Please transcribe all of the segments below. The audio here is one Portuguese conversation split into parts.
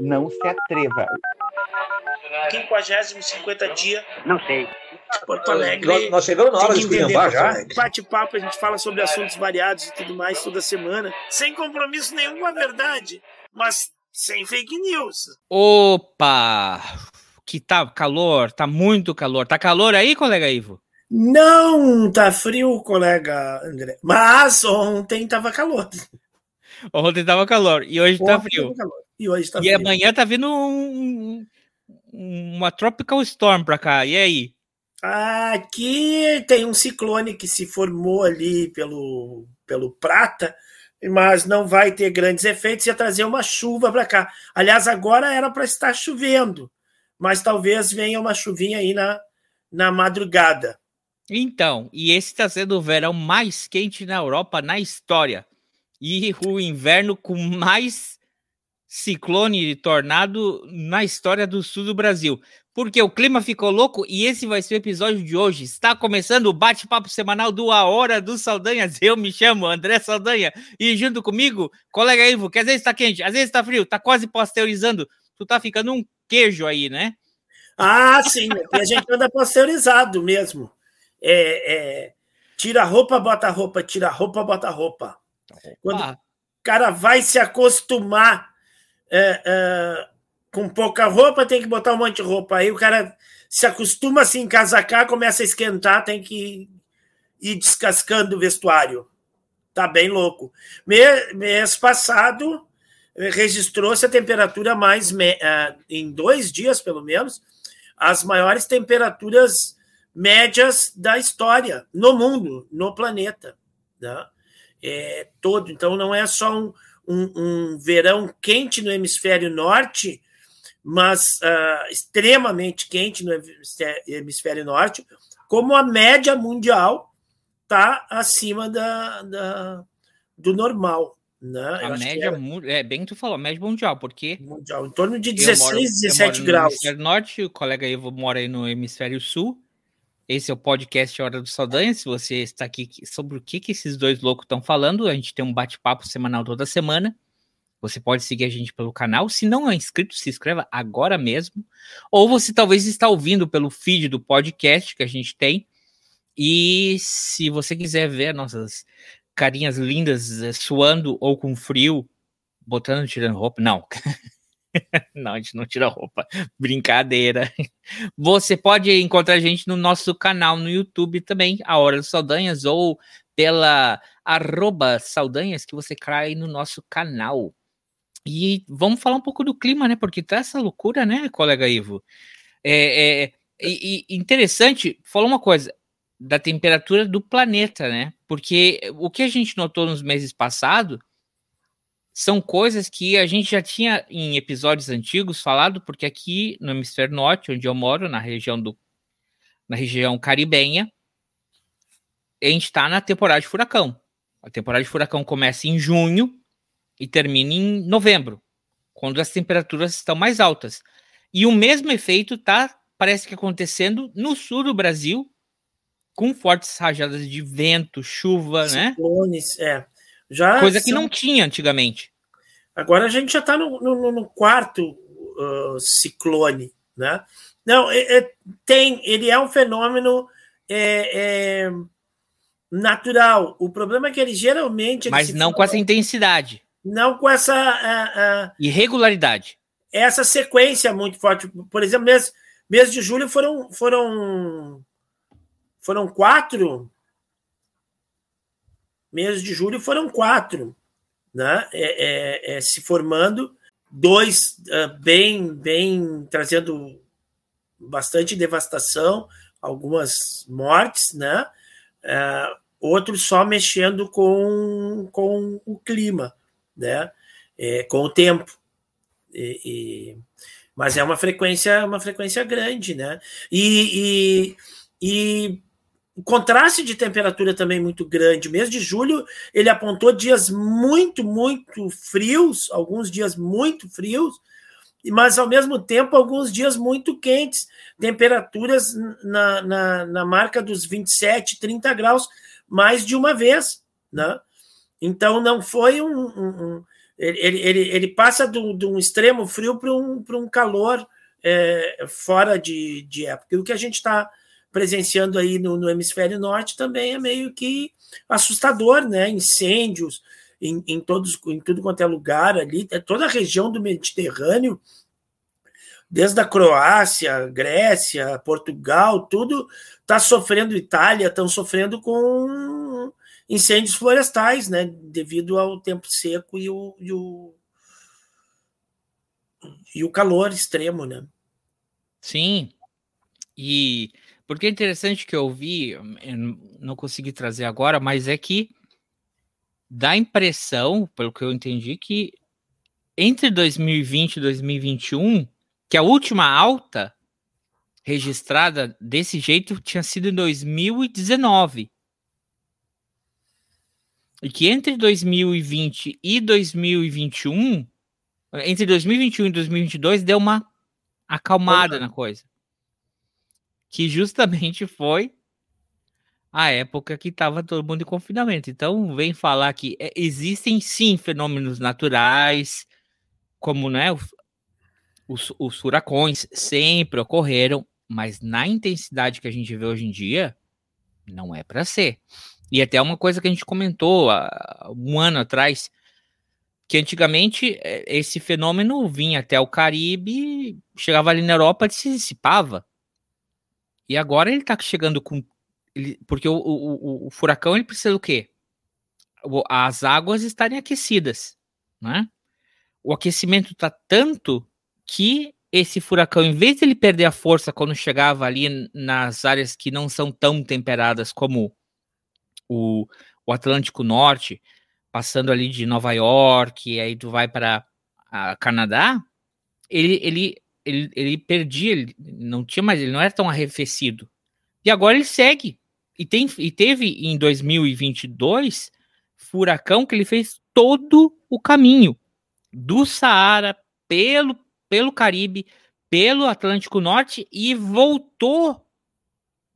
Não se atreva. 50 50 dia. Não sei. Porto Alegre. Nós, nós chegamos na hora de esculhambar já. Bate-papo, a gente fala sobre assuntos variados e tudo mais toda semana. Sem compromisso nenhum com a verdade. Mas sem fake news. Opa! Que tá calor, tá muito calor. Tá calor aí, colega Ivo? Não, tá frio, colega André. Mas ontem tava calor. Ontem tava calor e hoje tá ontem tá frio. E hoje tá e frio. amanhã tá vindo um, uma tropical storm pra cá. E aí? Aqui tem um ciclone que se formou ali pelo, pelo Prata, mas não vai ter grandes efeitos, ia trazer uma chuva para cá. Aliás, agora era para estar chovendo, mas talvez venha uma chuvinha aí na, na madrugada. Então, e esse está sendo o verão mais quente na Europa na história. E o inverno com mais ciclone e tornado na história do sul do Brasil. Porque o clima ficou louco e esse vai ser o episódio de hoje. Está começando o bate-papo semanal do A Hora dos Saldanhas. Eu me chamo André Saldanha e junto comigo, colega Ivo, que às vezes está quente, às vezes está frio, está quase pasteurizando. Tu tá ficando um queijo aí, né? Ah, sim. E a gente anda pasteurizado mesmo é, é, tira roupa, bota roupa, tira roupa, bota roupa. Quando o cara vai se acostumar é, é, com pouca roupa, tem que botar um monte de roupa. Aí o cara se acostuma a se encasacar, começa a esquentar, tem que ir descascando o vestuário. Tá bem louco. Mês, mês passado registrou-se a temperatura mais uh, em dois dias, pelo menos, as maiores temperaturas médias da história no mundo, no planeta. Né? É, todo. Então, não é só um, um, um verão quente no hemisfério norte, mas uh, extremamente quente no hemisfério norte, como a média mundial está acima da, da, do normal. Né? A média, é, é, bem que tu falou, média mundial, porque. Mundial, em torno de 16, moro, 17 graus. No hemisfério norte, o colega Ivo mora aí no hemisfério sul, esse é o podcast Hora do Saldanha. Se você está aqui sobre o que, que esses dois loucos estão falando, a gente tem um bate-papo semanal toda semana. Você pode seguir a gente pelo canal. Se não é inscrito, se inscreva agora mesmo. Ou você talvez está ouvindo pelo feed do podcast que a gente tem. E se você quiser ver nossas carinhas lindas eh, suando ou com frio, botando, tirando roupa, não. não, a gente não tira roupa. Brincadeira. Você pode encontrar a gente no nosso canal no YouTube também, A Hora dos Saldanhas, ou pela arroba Saldanhas, que você cai no nosso canal. E vamos falar um pouco do clima, né? Porque tá essa loucura, né, colega Ivo? É, é e, e interessante, falou uma coisa da temperatura do planeta, né? Porque o que a gente notou nos meses passados são coisas que a gente já tinha em episódios antigos falado, porque aqui no hemisfério norte, onde eu moro, na região do na região caribenha, a gente está na temporada de furacão. A temporada de furacão começa em junho e termina em novembro, quando as temperaturas estão mais altas. E o mesmo efeito tá parece que acontecendo no sul do Brasil, com fortes rajadas de vento, chuva, né? Ciclones, né? É. Já Coisa que não tinha antigamente. Agora a gente já está no, no, no, quarto uh, ciclone, né? Não, é, é, tem, ele é um fenômeno é, é natural. O problema é que ele geralmente. Ele Mas não com essa intensidade. Não com essa. Uh, uh, Irregularidade. Essa sequência muito forte. Por exemplo, mês, mês de julho foram, foram, foram quatro mês de julho foram quatro, né? É, é, é, se formando, dois uh, bem, bem trazendo bastante devastação, algumas mortes, né? Uh, outros só mexendo com, com o clima, né? É, com o tempo. E, e, mas é uma frequência, uma frequência grande, né? E, e, e o contraste de temperatura também muito grande. O mês de julho ele apontou dias muito, muito frios, alguns dias muito frios, mas ao mesmo tempo alguns dias muito quentes, temperaturas na, na, na marca dos 27, 30 graus mais de uma vez, né? Então não foi um, um, um Ele, ele, ele passa de um, de um extremo frio para um, um calor é, fora de, de época. E o que a gente está presenciando aí no, no, hemisfério norte também é meio que assustador, né? Incêndios em, em, todos, em tudo quanto é lugar ali, é toda a região do Mediterrâneo, desde a Croácia, Grécia, Portugal, tudo está sofrendo, Itália, estão sofrendo com incêndios florestais, né? Devido ao tempo seco e o, e o, e o calor extremo, né? Sim. E porque é interessante que eu vi, não consegui trazer agora, mas é que dá a impressão, pelo que eu entendi, que entre 2020 e 2021, que a última alta registrada desse jeito tinha sido em 2019. E que entre 2020 e 2021, entre 2021 e 2022, deu uma acalmada na coisa que justamente foi a época que estava todo mundo em confinamento. Então, vem falar que é, existem sim fenômenos naturais, como né, os, os furacões sempre ocorreram, mas na intensidade que a gente vê hoje em dia, não é para ser. E até uma coisa que a gente comentou há um ano atrás, que antigamente é, esse fenômeno vinha até o Caribe, chegava ali na Europa e se dissipava. E agora ele tá chegando com. Ele, porque o, o, o, furacão ele precisa do quê? As águas estarem aquecidas, né? O aquecimento tá tanto que esse furacão, em vez de ele perder a força quando chegava ali nas áreas que não são tão temperadas como o, o Atlântico Norte, passando ali de Nova York, aí tu vai para Canadá, ele, ele ele, ele perdia, ele não tinha mais, ele não era tão arrefecido. E agora ele segue. E, tem, e teve em 2022 furacão que ele fez todo o caminho do Saara pelo, pelo Caribe, pelo Atlântico Norte e voltou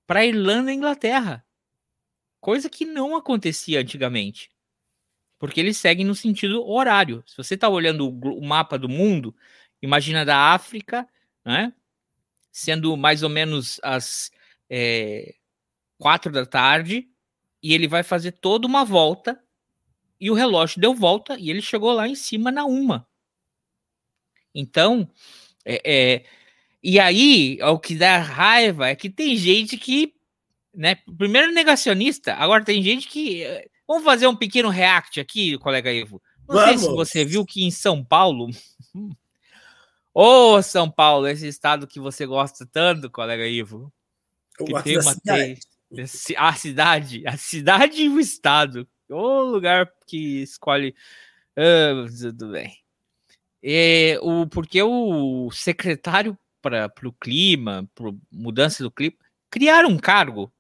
para Irlanda e Inglaterra. Coisa que não acontecia antigamente. Porque eles seguem no sentido horário. Se você está olhando o mapa do mundo, imagina da África, né? Sendo mais ou menos as é, quatro da tarde, e ele vai fazer toda uma volta, e o relógio deu volta, e ele chegou lá em cima na uma. Então, é, é, e aí, o que dá raiva é que tem gente que, né, primeiro negacionista, agora tem gente que, vamos fazer um pequeno react aqui, colega Ivo. Não Vamos. sei se você viu que em São Paulo Ô, São Paulo, esse estado que você gosta tanto, colega Ivo. que tem uma cidade. a cidade, a cidade e o estado. O lugar que escolhe. Ah, tudo bem. É, o, porque o secretário para o clima, para mudança do clima, criaram um cargo,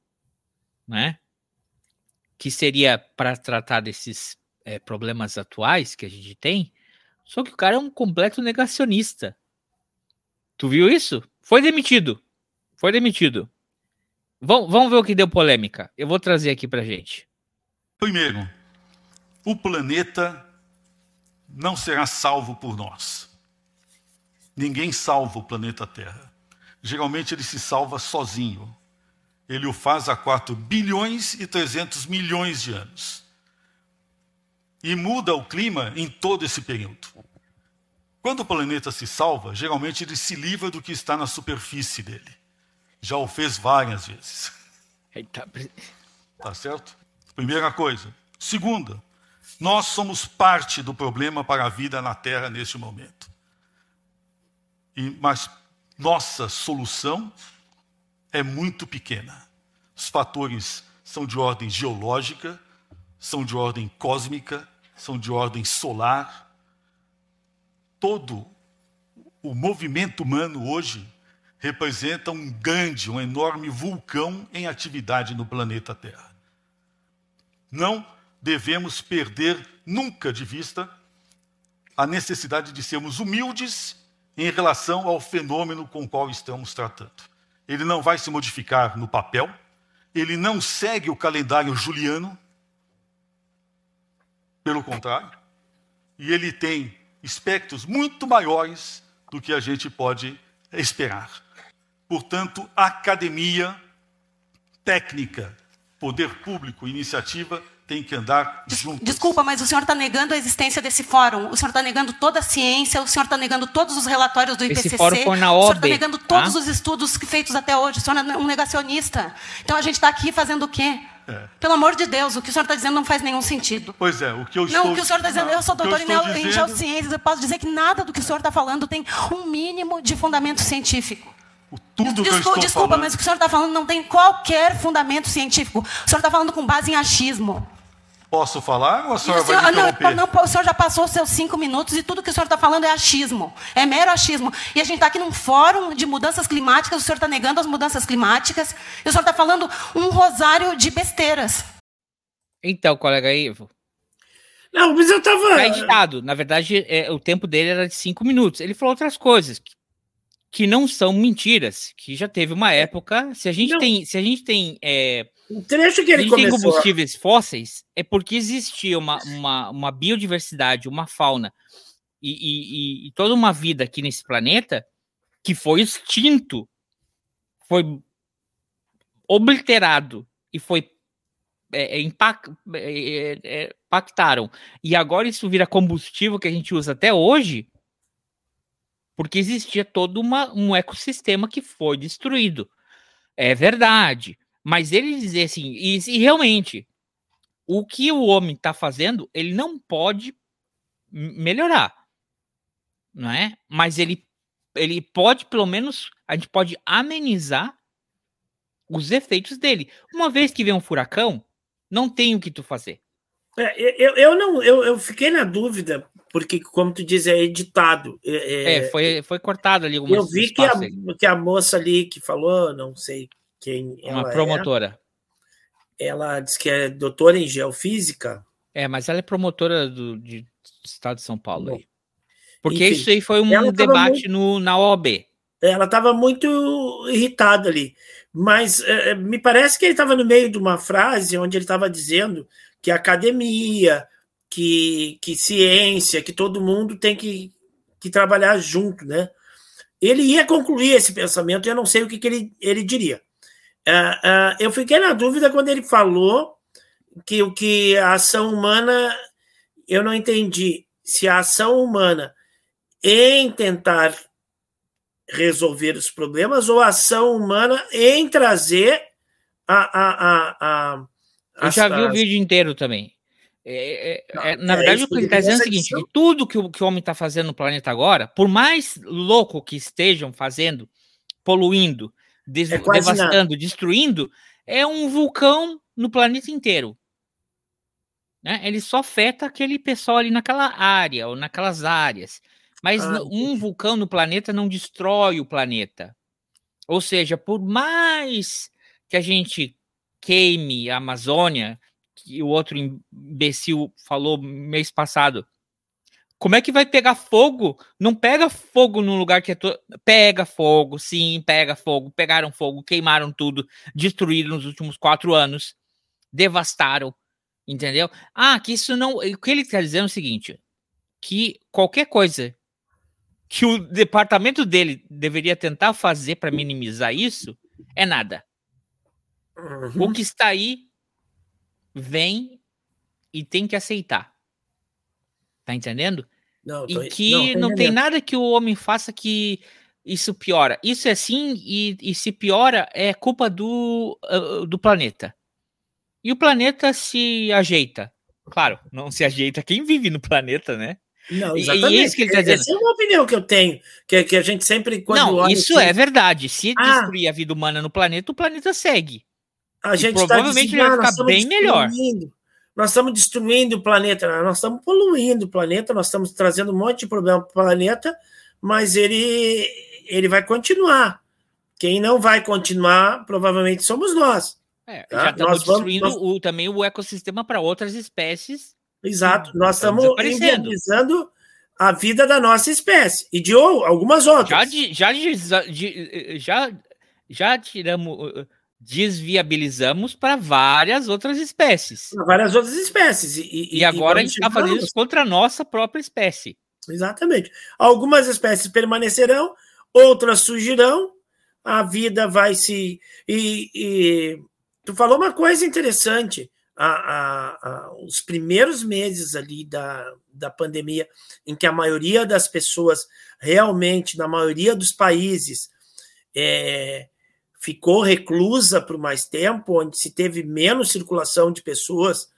né? Que seria para tratar desses é, problemas atuais que a gente tem. Só que o cara é um completo negacionista. Tu viu isso? Foi demitido. Foi demitido. Vamos, vamos ver o que deu polêmica. Eu vou trazer aqui pra gente. Primeiro, o planeta não será salvo por nós. Ninguém salva o planeta Terra. Geralmente ele se salva sozinho. Ele o faz há 4 bilhões e 300 milhões de anos. E muda o clima em todo esse período. Quando o planeta se salva, geralmente ele se livra do que está na superfície dele. Já o fez várias vezes. Tá, tá certo? Primeira coisa. Segunda, nós somos parte do problema para a vida na Terra neste momento. E, mas nossa solução é muito pequena. Os fatores são de ordem geológica, são de ordem cósmica, são de ordem solar, todo o movimento humano hoje representa um grande, um enorme vulcão em atividade no planeta Terra. Não devemos perder nunca de vista a necessidade de sermos humildes em relação ao fenômeno com o qual estamos tratando. Ele não vai se modificar no papel, ele não segue o calendário juliano, pelo contrário, e ele tem espectros muito maiores do que a gente pode esperar. Portanto, academia, técnica, poder público, iniciativa tem que andar juntos. Desculpa, mas o senhor está negando a existência desse fórum. O senhor está negando toda a ciência, o senhor está negando todos os relatórios do IPCC. Esse fórum foi na OB, o senhor está negando todos tá? os estudos feitos até hoje. O senhor é um negacionista. Então a gente está aqui fazendo o quê? É. Pelo amor de Deus, o que o senhor está dizendo não faz nenhum sentido. Pois é, o que eu estou... Não, o que o senhor está dizendo, eu sou doutor em, dizendo... em geociências, eu posso dizer que nada do que o senhor está falando tem um mínimo de fundamento científico. Tudo desculpa, desculpa falando... mas o que o senhor está falando não tem qualquer fundamento científico. O senhor está falando com base em achismo. Posso falar ou a senhora senhor, vai me não, não, o senhor já passou os seus cinco minutos e tudo que o senhor está falando é achismo. É mero achismo. E a gente está aqui num fórum de mudanças climáticas, o senhor está negando as mudanças climáticas, e o senhor está falando um rosário de besteiras. Então, colega Ivo. Não, mas eu estava. Está editado. Na verdade, é, o tempo dele era de cinco minutos. Ele falou outras coisas que, que não são mentiras, que já teve uma época. Se a gente não. tem. Se a gente tem é, o trecho que ele começou... combustíveis fósseis é porque existia uma, uma, uma biodiversidade, uma fauna e, e, e, toda uma vida aqui nesse planeta que foi extinto, foi obliterado e foi é, é, impact, é, é, impactaram. E agora isso vira combustível que a gente usa até hoje, porque existia todo uma, um ecossistema que foi destruído. É verdade. Mas ele dizer assim, e, e realmente, o que o homem está fazendo, ele não pode melhorar, não é? Mas ele, ele pode, pelo menos, a gente pode amenizar os efeitos dele. Uma vez que vem um furacão, não tem o que tu fazer. É, eu, eu não, eu, eu fiquei na dúvida porque, como tu diz, é editado. É, é, é foi, foi cortado ali. Eu vi que a, que a moça ali que falou, não sei quem Uma é. promotora. É. Ela diz que é doutora em geofísica. É, mas ela é promotora do, de, do estado de São Paulo. Aí. Porque Enfim, isso aí foi um debate muito, no, na OAB. Ela estava muito irritada ali. Mas é, é me parece que ele estava no meio de uma frase onde ele estava dizendo que academia, que, que ciência, que todo mundo tem que, que trabalhar junto, né? Ele ia concluir esse pensamento e eu não sei o que, que ele, ele diria. Uh, uh, eu fiquei na dúvida quando ele falou que o que a ação humana, eu não entendi se a ação humana em tentar resolver os problemas ou a ação humana em trazer a. a, a, a eu já vi o vídeo inteiro também. É, é, é, na é verdade, o que ele está dizendo é o seguinte: que tudo que o, que o homem está fazendo no planeta agora, por mais louco que estejam fazendo, poluindo, é devastando, nada. destruindo, é um vulcão no planeta inteiro. Né? Ele só afeta aquele pessoal ali naquela área ou naquelas áreas. Mas ah, um vulcão no planeta não destrói o planeta. Ou seja, por mais que a gente queime a Amazônia, que o outro imbecil falou mês passado, como é que vai pegar fogo? Não pega fogo num lugar que é. To... Pega fogo, sim, pega fogo. Pegaram fogo, queimaram tudo, destruíram nos últimos quatro anos, devastaram, entendeu? Ah, que isso não. O que ele está dizendo é o seguinte: que qualquer coisa que o departamento dele deveria tentar fazer para minimizar isso é nada. Uhum. O que está aí vem e tem que aceitar. Tá entendendo? Não, tô, e que não, não tem nada que o homem faça que isso piora. Isso é sim, e, e se piora, é culpa do, uh, do planeta. E o planeta se ajeita. Claro, não se ajeita quem vive no planeta, né? Não, exatamente. E, é isso que ele tá dizendo. Essa é uma opinião que eu tenho, que, que a gente sempre. não, isso assim, é verdade. Se ah, destruir a vida humana no planeta, o planeta segue. A gente tá provavelmente tá vai ficar bem melhor nós estamos destruindo o planeta, nós estamos poluindo o planeta, nós estamos trazendo um monte de problema para o planeta, mas ele, ele vai continuar. Quem não vai continuar, provavelmente somos nós. É, tá? Já estamos nós destruindo vamos, o, também o ecossistema para outras espécies. Exato, nós estamos inviabilizando a vida da nossa espécie e de algumas outras. Já, já, já, já tiramos desviabilizamos para várias outras espécies. Para várias outras espécies. E, e, e agora a gente está fazendo isso contra a nossa própria espécie. Exatamente. Algumas espécies permanecerão, outras surgirão, a vida vai se. E, e tu falou uma coisa interessante. A, a, a, os primeiros meses ali da, da pandemia, em que a maioria das pessoas, realmente, na maioria dos países, é, ficou reclusa por mais tempo, onde se teve menos circulação de pessoas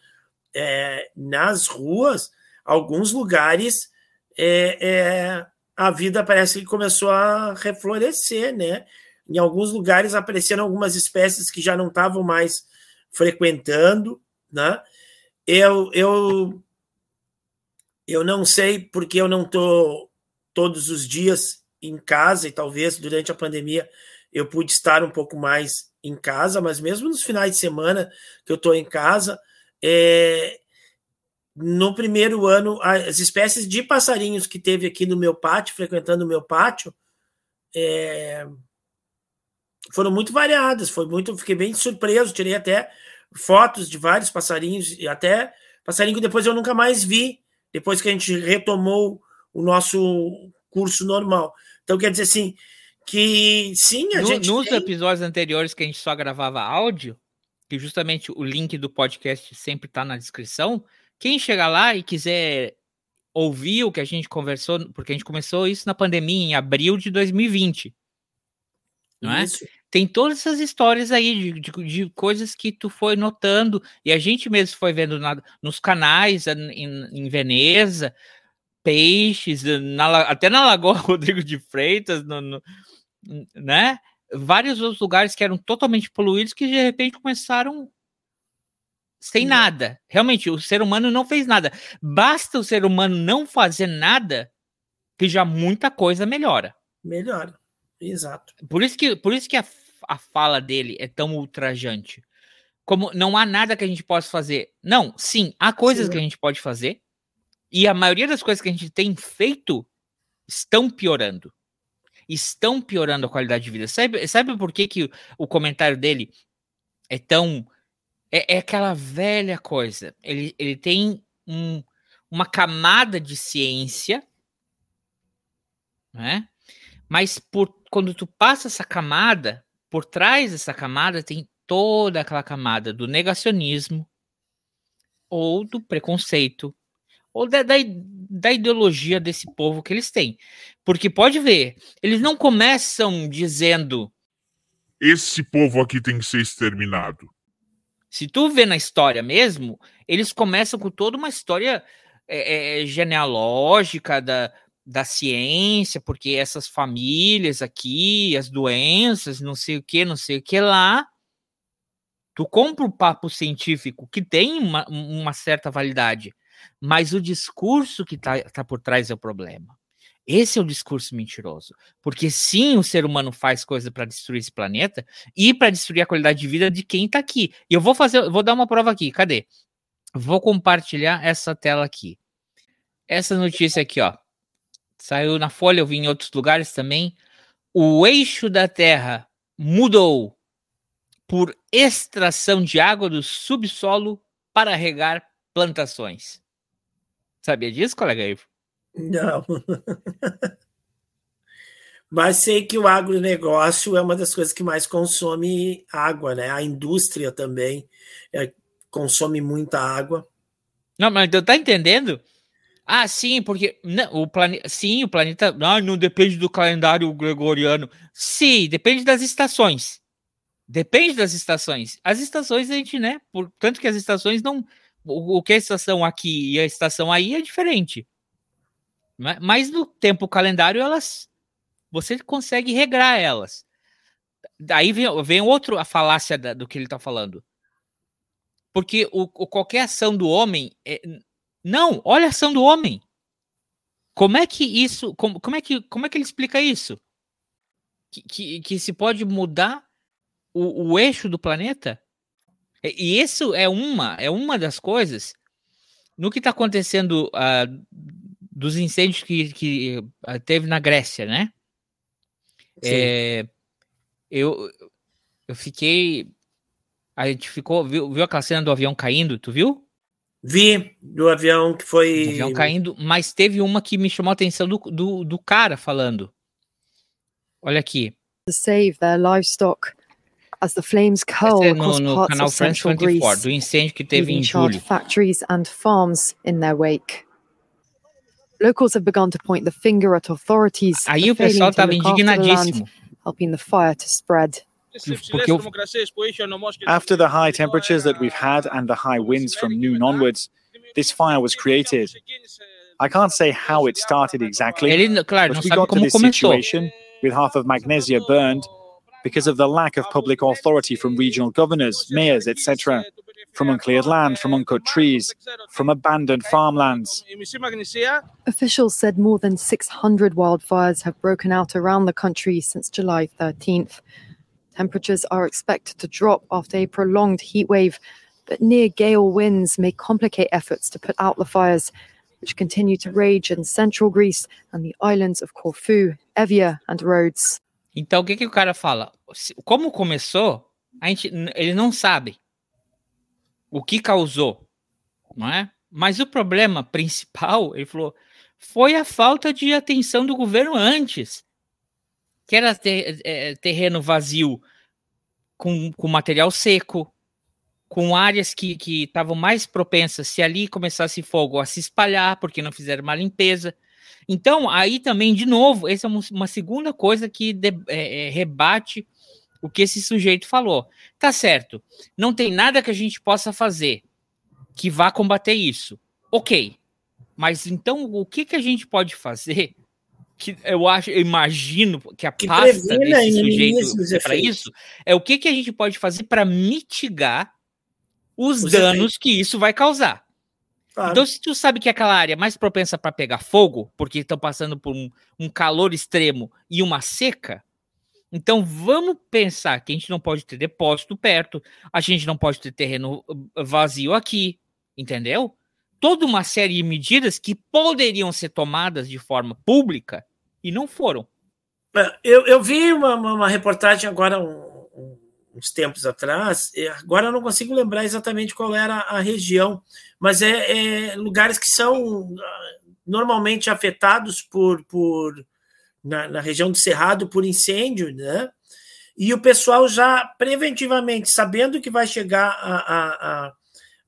é, nas ruas, alguns lugares é, é, a vida parece que começou a reflorescer, né? Em alguns lugares apareceram algumas espécies que já não estavam mais frequentando, né? Eu, eu, eu não sei porque eu não estou todos os dias em casa e talvez durante a pandemia eu pude estar um pouco mais em casa, mas mesmo nos finais de semana que eu estou em casa, é, no primeiro ano, as espécies de passarinhos que teve aqui no meu pátio, frequentando o meu pátio, é, foram muito variadas. Foi muito, fiquei bem surpreso. Tirei até fotos de vários passarinhos e até passarinho que depois eu nunca mais vi. Depois que a gente retomou o nosso curso normal. Então quer dizer assim que sim, a no, gente nos tem... episódios anteriores que a gente só gravava áudio, que justamente o link do podcast sempre está na descrição quem chegar lá e quiser ouvir o que a gente conversou, porque a gente começou isso na pandemia em abril de 2020. Não é? Tem todas essas histórias aí de, de, de, coisas que tu foi notando, e a gente mesmo foi vendo na, nos canais em, em Veneza, peixes, na, até na Lagoa Rodrigo de Freitas, no, no, né? Vários outros lugares que eram totalmente poluídos que de repente começaram sem nada. Realmente, o ser humano não fez nada. Basta o ser humano não fazer nada que já muita coisa melhora. Melhora, exato. Por isso que, por isso que a, a fala dele é tão ultrajante. Como não há nada que a gente possa fazer. Não, sim, há coisas sim. que a gente pode fazer. E a maioria das coisas que a gente tem feito estão piorando. Estão piorando a qualidade de vida. Sabe, sabe por que, que o comentário dele é tão é, é aquela velha coisa. Ele, ele tem um, uma camada de ciência, né? Mas por, quando tu passa essa camada, por trás dessa camada tem toda aquela camada do negacionismo ou do preconceito ou da, da, da, ideologia desse povo que eles têm. Porque pode ver, eles não começam dizendo esse povo aqui tem que ser exterminado. Se tu vê na história mesmo, eles começam com toda uma história é, é, genealógica da, da ciência, porque essas famílias aqui, as doenças, não sei o que, não sei o que lá. Tu compra o papo científico que tem uma, uma certa validade, mas o discurso que está tá por trás é o problema. Esse é o discurso mentiroso. Porque sim, o ser humano faz coisa para destruir esse planeta e para destruir a qualidade de vida de quem está aqui. E eu vou fazer, vou dar uma prova aqui. Cadê? Vou compartilhar essa tela aqui. Essa notícia aqui, ó. Saiu na Folha, eu vi em outros lugares também. O eixo da Terra mudou por extração de água do subsolo para regar plantações. Sabia disso, colega Ivo? Não. Mas sei que o agronegócio é uma das coisas que mais consome água, né? A indústria também é, consome muita água. Não, mas tu tá entendendo? Ah, sim, porque não, o planeta, sim, o planeta, não, não depende do calendário gregoriano. Sim, depende das estações. Depende das estações. As estações a gente, né? Por, tanto que as estações não, o, que é a estação aqui e a estação aí é diferente. Mas no tempo calendário, elas você consegue regrar elas. Daí vem, vem outro a falácia da, do que ele está falando. Porque o, o, qualquer ação do homem. É, não, olha a ação do homem. Como é que isso. Como, como, é, que, como é que ele explica isso? Que, que, que se pode mudar o, o eixo do planeta? E isso é uma, é uma das coisas no que está acontecendo uh, dos incêndios que, que teve na Grécia, né? É, eu, eu fiquei. A gente ficou. Viu, viu aquela cena do avião caindo? Tu viu? Vi do avião que foi. Do avião caindo, mas teve uma que me chamou a atenção do, do, do cara falando. Olha aqui. To save their livestock. As the flames curl é no, across no parts canal of France central 24, Greece, do incêndio que teve leaving em charred julho. factories and farms in their wake. Locals have begun to point the finger at authorities Aí for o pessoal failing to estava look after the land, helping the fire to spread. After the high temperatures that we've had and the high winds from noon onwards, this fire was created. I can't say how it started exactly, ele, claro, but we got to this começou. situation with half of Magnesia burned because of the lack of public authority from regional governors, mayors, etc., from uncleared land, from uncut trees, from abandoned farmlands. Officials said more than 600 wildfires have broken out around the country since July 13th. Temperatures are expected to drop after a prolonged heat wave, but near gale winds may complicate efforts to put out the fires, which continue to rage in central Greece and the islands of Corfu, Evia, and Rhodes. Então, o que, que o cara fala? Como começou, a gente, ele não sabe o que causou, não é? Mas o problema principal, ele falou, foi a falta de atenção do governo antes, que era ter- é, terreno vazio com, com material seco, com áreas que que estavam mais propensas, se ali começasse fogo, a se espalhar, porque não fizeram uma limpeza. Então, aí também, de novo, essa é uma, segunda coisa que de- é, é, rebate o que esse sujeito falou. Tá certo, não tem nada que a gente possa fazer que vá combater isso. Ok, mas então o que, que a gente pode fazer? Que eu acho, eu imagino que a Que pasta desse sujeito é para isso é o que, que a gente pode fazer para mitigar os, Os danos efeitos. que isso vai causar. Claro. Então, se tu sabe que aquela área é mais propensa para pegar fogo, porque estão passando por um, um calor extremo e uma seca, então vamos pensar que a gente não pode ter depósito perto, a gente não pode ter terreno uh, vazio aqui, entendeu? Toda uma série de medidas que poderiam ser tomadas de forma pública e não foram. É, Eu, eu vi uma, uma, uma reportagem agora, um- um- uns tempos atrás, agora eu não consigo lembrar exatamente qual era a região, mas é, é lugares que são ah, normalmente afetados por, por na, na região do Cerrado por incêndio, né? E o pessoal já preventivamente, sabendo que vai chegar a, a, a,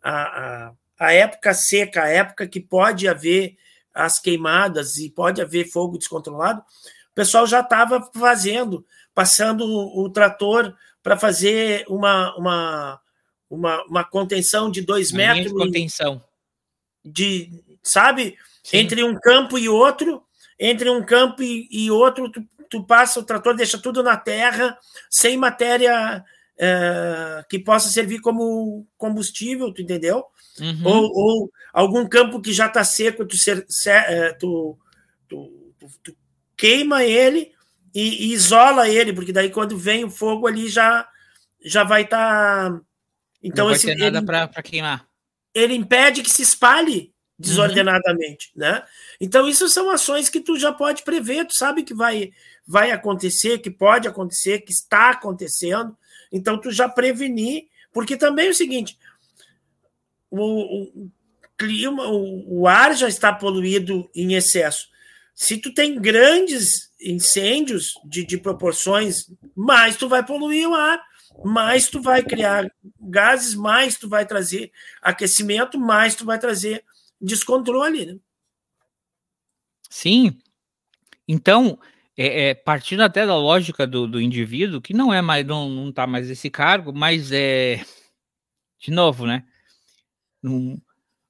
a, a, a época seca, a época que pode haver as queimadas e pode haver fogo descontrolado, o pessoal já estava fazendo, passando o, o trator para fazer uma, uma, uma, uma contenção de dois Uma metros de contenção. de, sabe? Sim. Entre um campo e outro, entre um campo e, e outro, tu, tu passa o trator, deixa tudo na terra, sem matéria eh, que possa servir como combustível, tu entendeu? Uhum. Ou, ou algum campo que já está seco, tu, ser- se- eh, tu- tu- tu queima ele e, e isola ele, porque daí quando vem o fogo ali já, já vai estar. então, não vai esse, ter nada ele, para queimar. ele impede que se espalhe desordenadamente, né? Então isso são ações que tu já pode prever, tu sabe que vai vai acontecer, que pode acontecer, que está acontecendo. Então tu já prevenir, porque também é o seguinte, o, o clima, o, o ar já está poluído em excesso. Se tu tem grandes incêndios de, de proporções, mais tu vai poluir o ar, mais tu vai criar gases, mais tu vai trazer aquecimento, mais tu vai trazer descontrole. Né? Sim. Então, é, é, partindo até da lógica do, do indivíduo, que não é mais, não, não tá mais nesse cargo, mas é de novo, né? Um,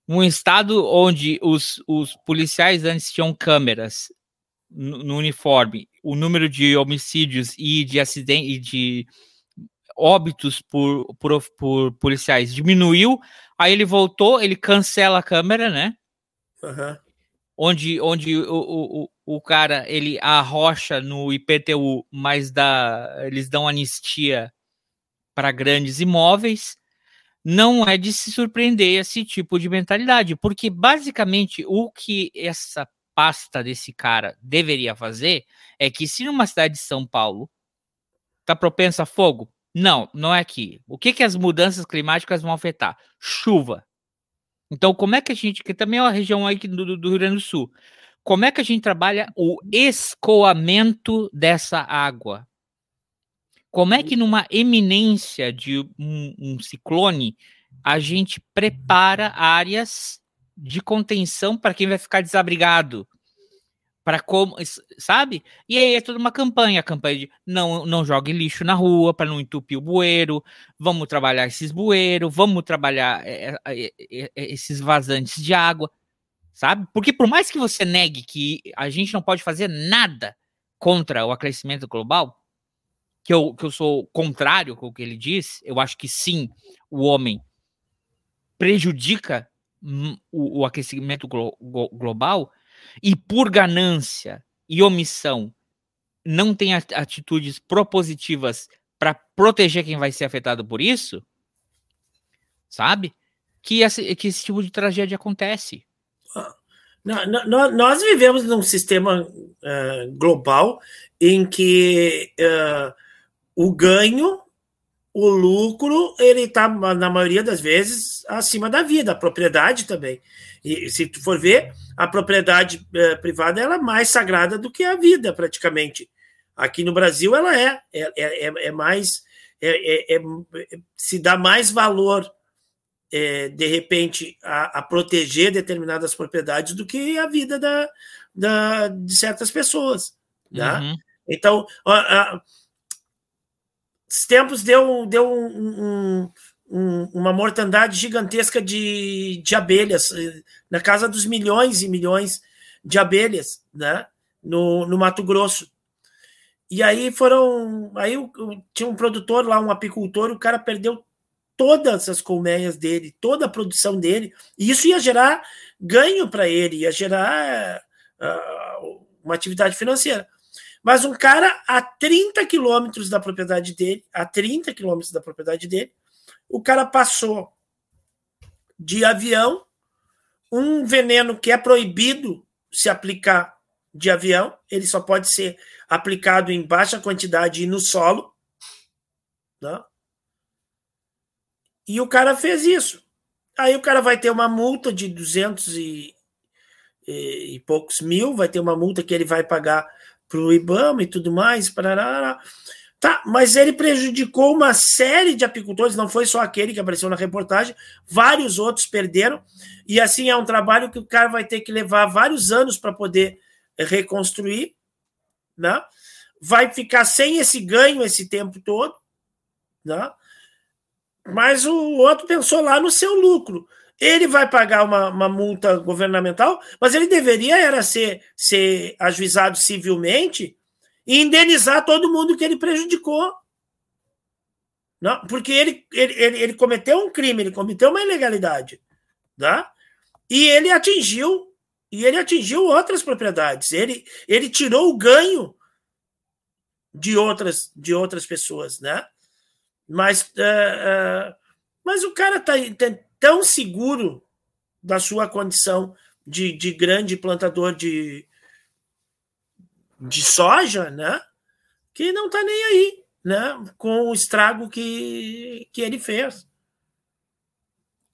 um estado onde os, os policiais antes tinham câmeras no, no uniforme, o número de homicídios e de acidentes e de óbitos por, por, por policiais diminuiu, aí ele voltou, ele cancela a câmera, né? Uhum. onde, onde o, o, o- cara ele arrocha no IPTU, mas dá, eles dão anistia para grandes imóveis, não é de se surpreender esse tipo de mentalidade, porque basicamente o que essa pasta desse cara deveria fazer é que se numa cidade de São Paulo tá propensa a fogo, Não, não é aqui. O que, que as mudanças climáticas vão afetar? Chuva. Então, como é que a gente, que também é uma região aí do, do Rio Grande do Sul, como é que a gente trabalha o escoamento dessa água? Como é que numa eminência de um, um ciclone a gente prepara áreas de contenção para quem vai ficar desabrigado? para como, sabe? E aí é toda uma campanha, a campanha de não não jogue lixo na rua para não entupir o bueiro, vamos trabalhar esses bueiros, vamos trabalhar é, é, é, esses vazantes de água, sabe? Porque por mais que você negue que a gente não pode fazer nada contra o aquecimento global, que eu, que eu sou contrário com o que ele diz, eu acho que sim, o homem prejudica o, o aquecimento glo global, e por ganância e omissão não tem atitudes propositivas para proteger quem vai ser afetado por isso, sabe? Que esse, que esse tipo de tragédia acontece. Nós vivemos num sistema uh, global em que uh, o ganho, o lucro, ele está, na maioria das vezes, acima da vida, a propriedade também. E se tu for ver, a propriedade é, privada ela é mais sagrada do que a vida, praticamente. Aqui no Brasil ela é, é, é, é mais. É, é, é se dá mais valor, de repente, a, a, proteger determinadas propriedades do que a vida da, da de certas pessoas. Né? Uhum. Então, a, a, os tempos deu, deu um, um um, uma mortandade gigantesca de, de abelhas, eh, na casa dos milhões e milhões de abelhas, né? No, no Mato Grosso. E aí foram. Aí tinha um produtor lá, um apicultor, o cara perdeu todas as colmeias dele, toda a produção dele, e isso ia gerar ganho para ele, ia gerar uh, uma atividade financeira. Mas um cara a 30 quilômetros da propriedade dele, a 30 quilômetros da propriedade dele, o cara passou de avião um veneno que é proibido se aplicar de avião, ele só pode ser aplicado em baixa quantidade e no solo. Né? E o cara fez isso. Aí o cara vai ter uma multa de 200 e, e, e poucos mil, vai ter uma multa que ele vai pagar para o IBAMA e tudo mais. Parará. Tá, mas ele prejudicou uma série de apicultores, não foi só aquele que apareceu na reportagem, vários outros perderam, e assim é um trabalho que o cara vai ter que levar vários anos para poder reconstruir, né? vai ficar sem esse ganho esse tempo todo, né? mas o outro pensou lá no seu lucro. Ele vai pagar uma, uma multa governamental, mas ele deveria era ser, ser ajuizado civilmente e indenizar todo mundo que ele prejudicou. Não, porque ele, ele, ele, ele cometeu um crime, ele cometeu uma ilegalidade. Tá? E ele atingiu e ele atingiu outras propriedades. Ele, ele tirou o ganho de outras de outras pessoas, né? Mas, uh, uh, mas o cara está tá tão seguro da sua condição de, de grande plantador de, de soja, né? Que não está nem aí, né? Com o estrago que, que ele fez.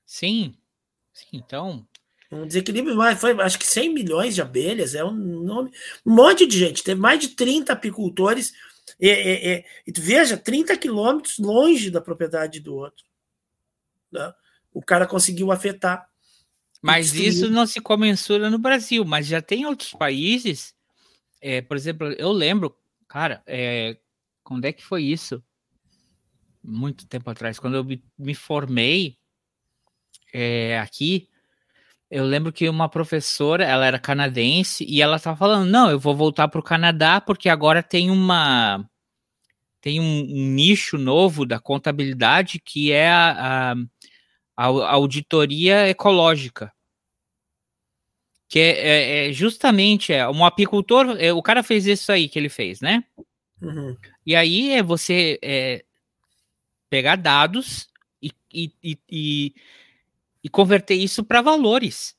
Sim, sim, então. Um desequilíbrio, mas foi acho que 100 milhões de abelhas, é um nome. Um monte de gente, teve mais de 30 apicultores. E, e, e, veja, 30 quilômetros longe da propriedade do outro. Né? O cara conseguiu afetar. Mas isso não se comensura no Brasil, mas já tem outros países é, por exemplo, eu lembro, cara, é, quando é que foi isso? Muito tempo atrás, quando eu me, me formei é, aqui, eu lembro que uma professora, ela era canadense, e ela estava falando, não, eu vou voltar para o Canadá porque agora tem uma tem um, um, nicho novo da contabilidade que é a, a, a auditoria ecológica que é, é, é, justamente é, um apicultor, é, o cara fez isso aí que ele fez, né? Uhum. E aí é você é, pegar dados e, e, e, e converter isso para valores.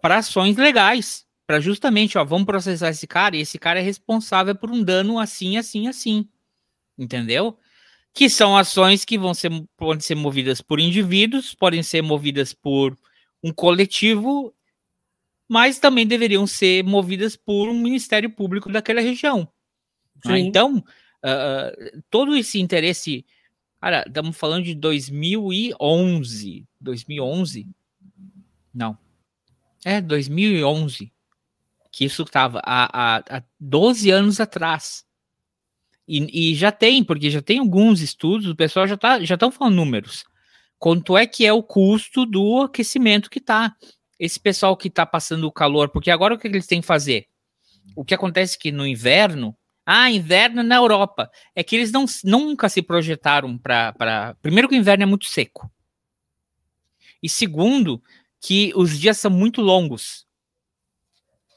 Para ações legais. Para justamente, ó, vamos processar esse cara e esse cara é responsável por um dano assim, assim, assim. Entendeu? Que são ações que vão ser, podem ser movidas por indivíduos, podem ser movidas por um coletivo, mas também deveriam ser movidas por um Ministério Público daquela região. Né? Então, uh, todo esse interesse. Cara, estamos falando de 2011. 2011? Não. É, 2011. Que isso estava há, há, há 12 anos atrás. E, e, já tem, porque já tem alguns estudos, o pessoal já tá, já estão falando números. Quanto é que é o custo do aquecimento que tá? Esse pessoal que está passando o calor, porque agora o que eles têm que fazer? O que acontece é que no inverno, ah, inverno na Europa, é que eles não, nunca se projetaram para. Primeiro, que o inverno é muito seco. E segundo, que os dias são muito longos.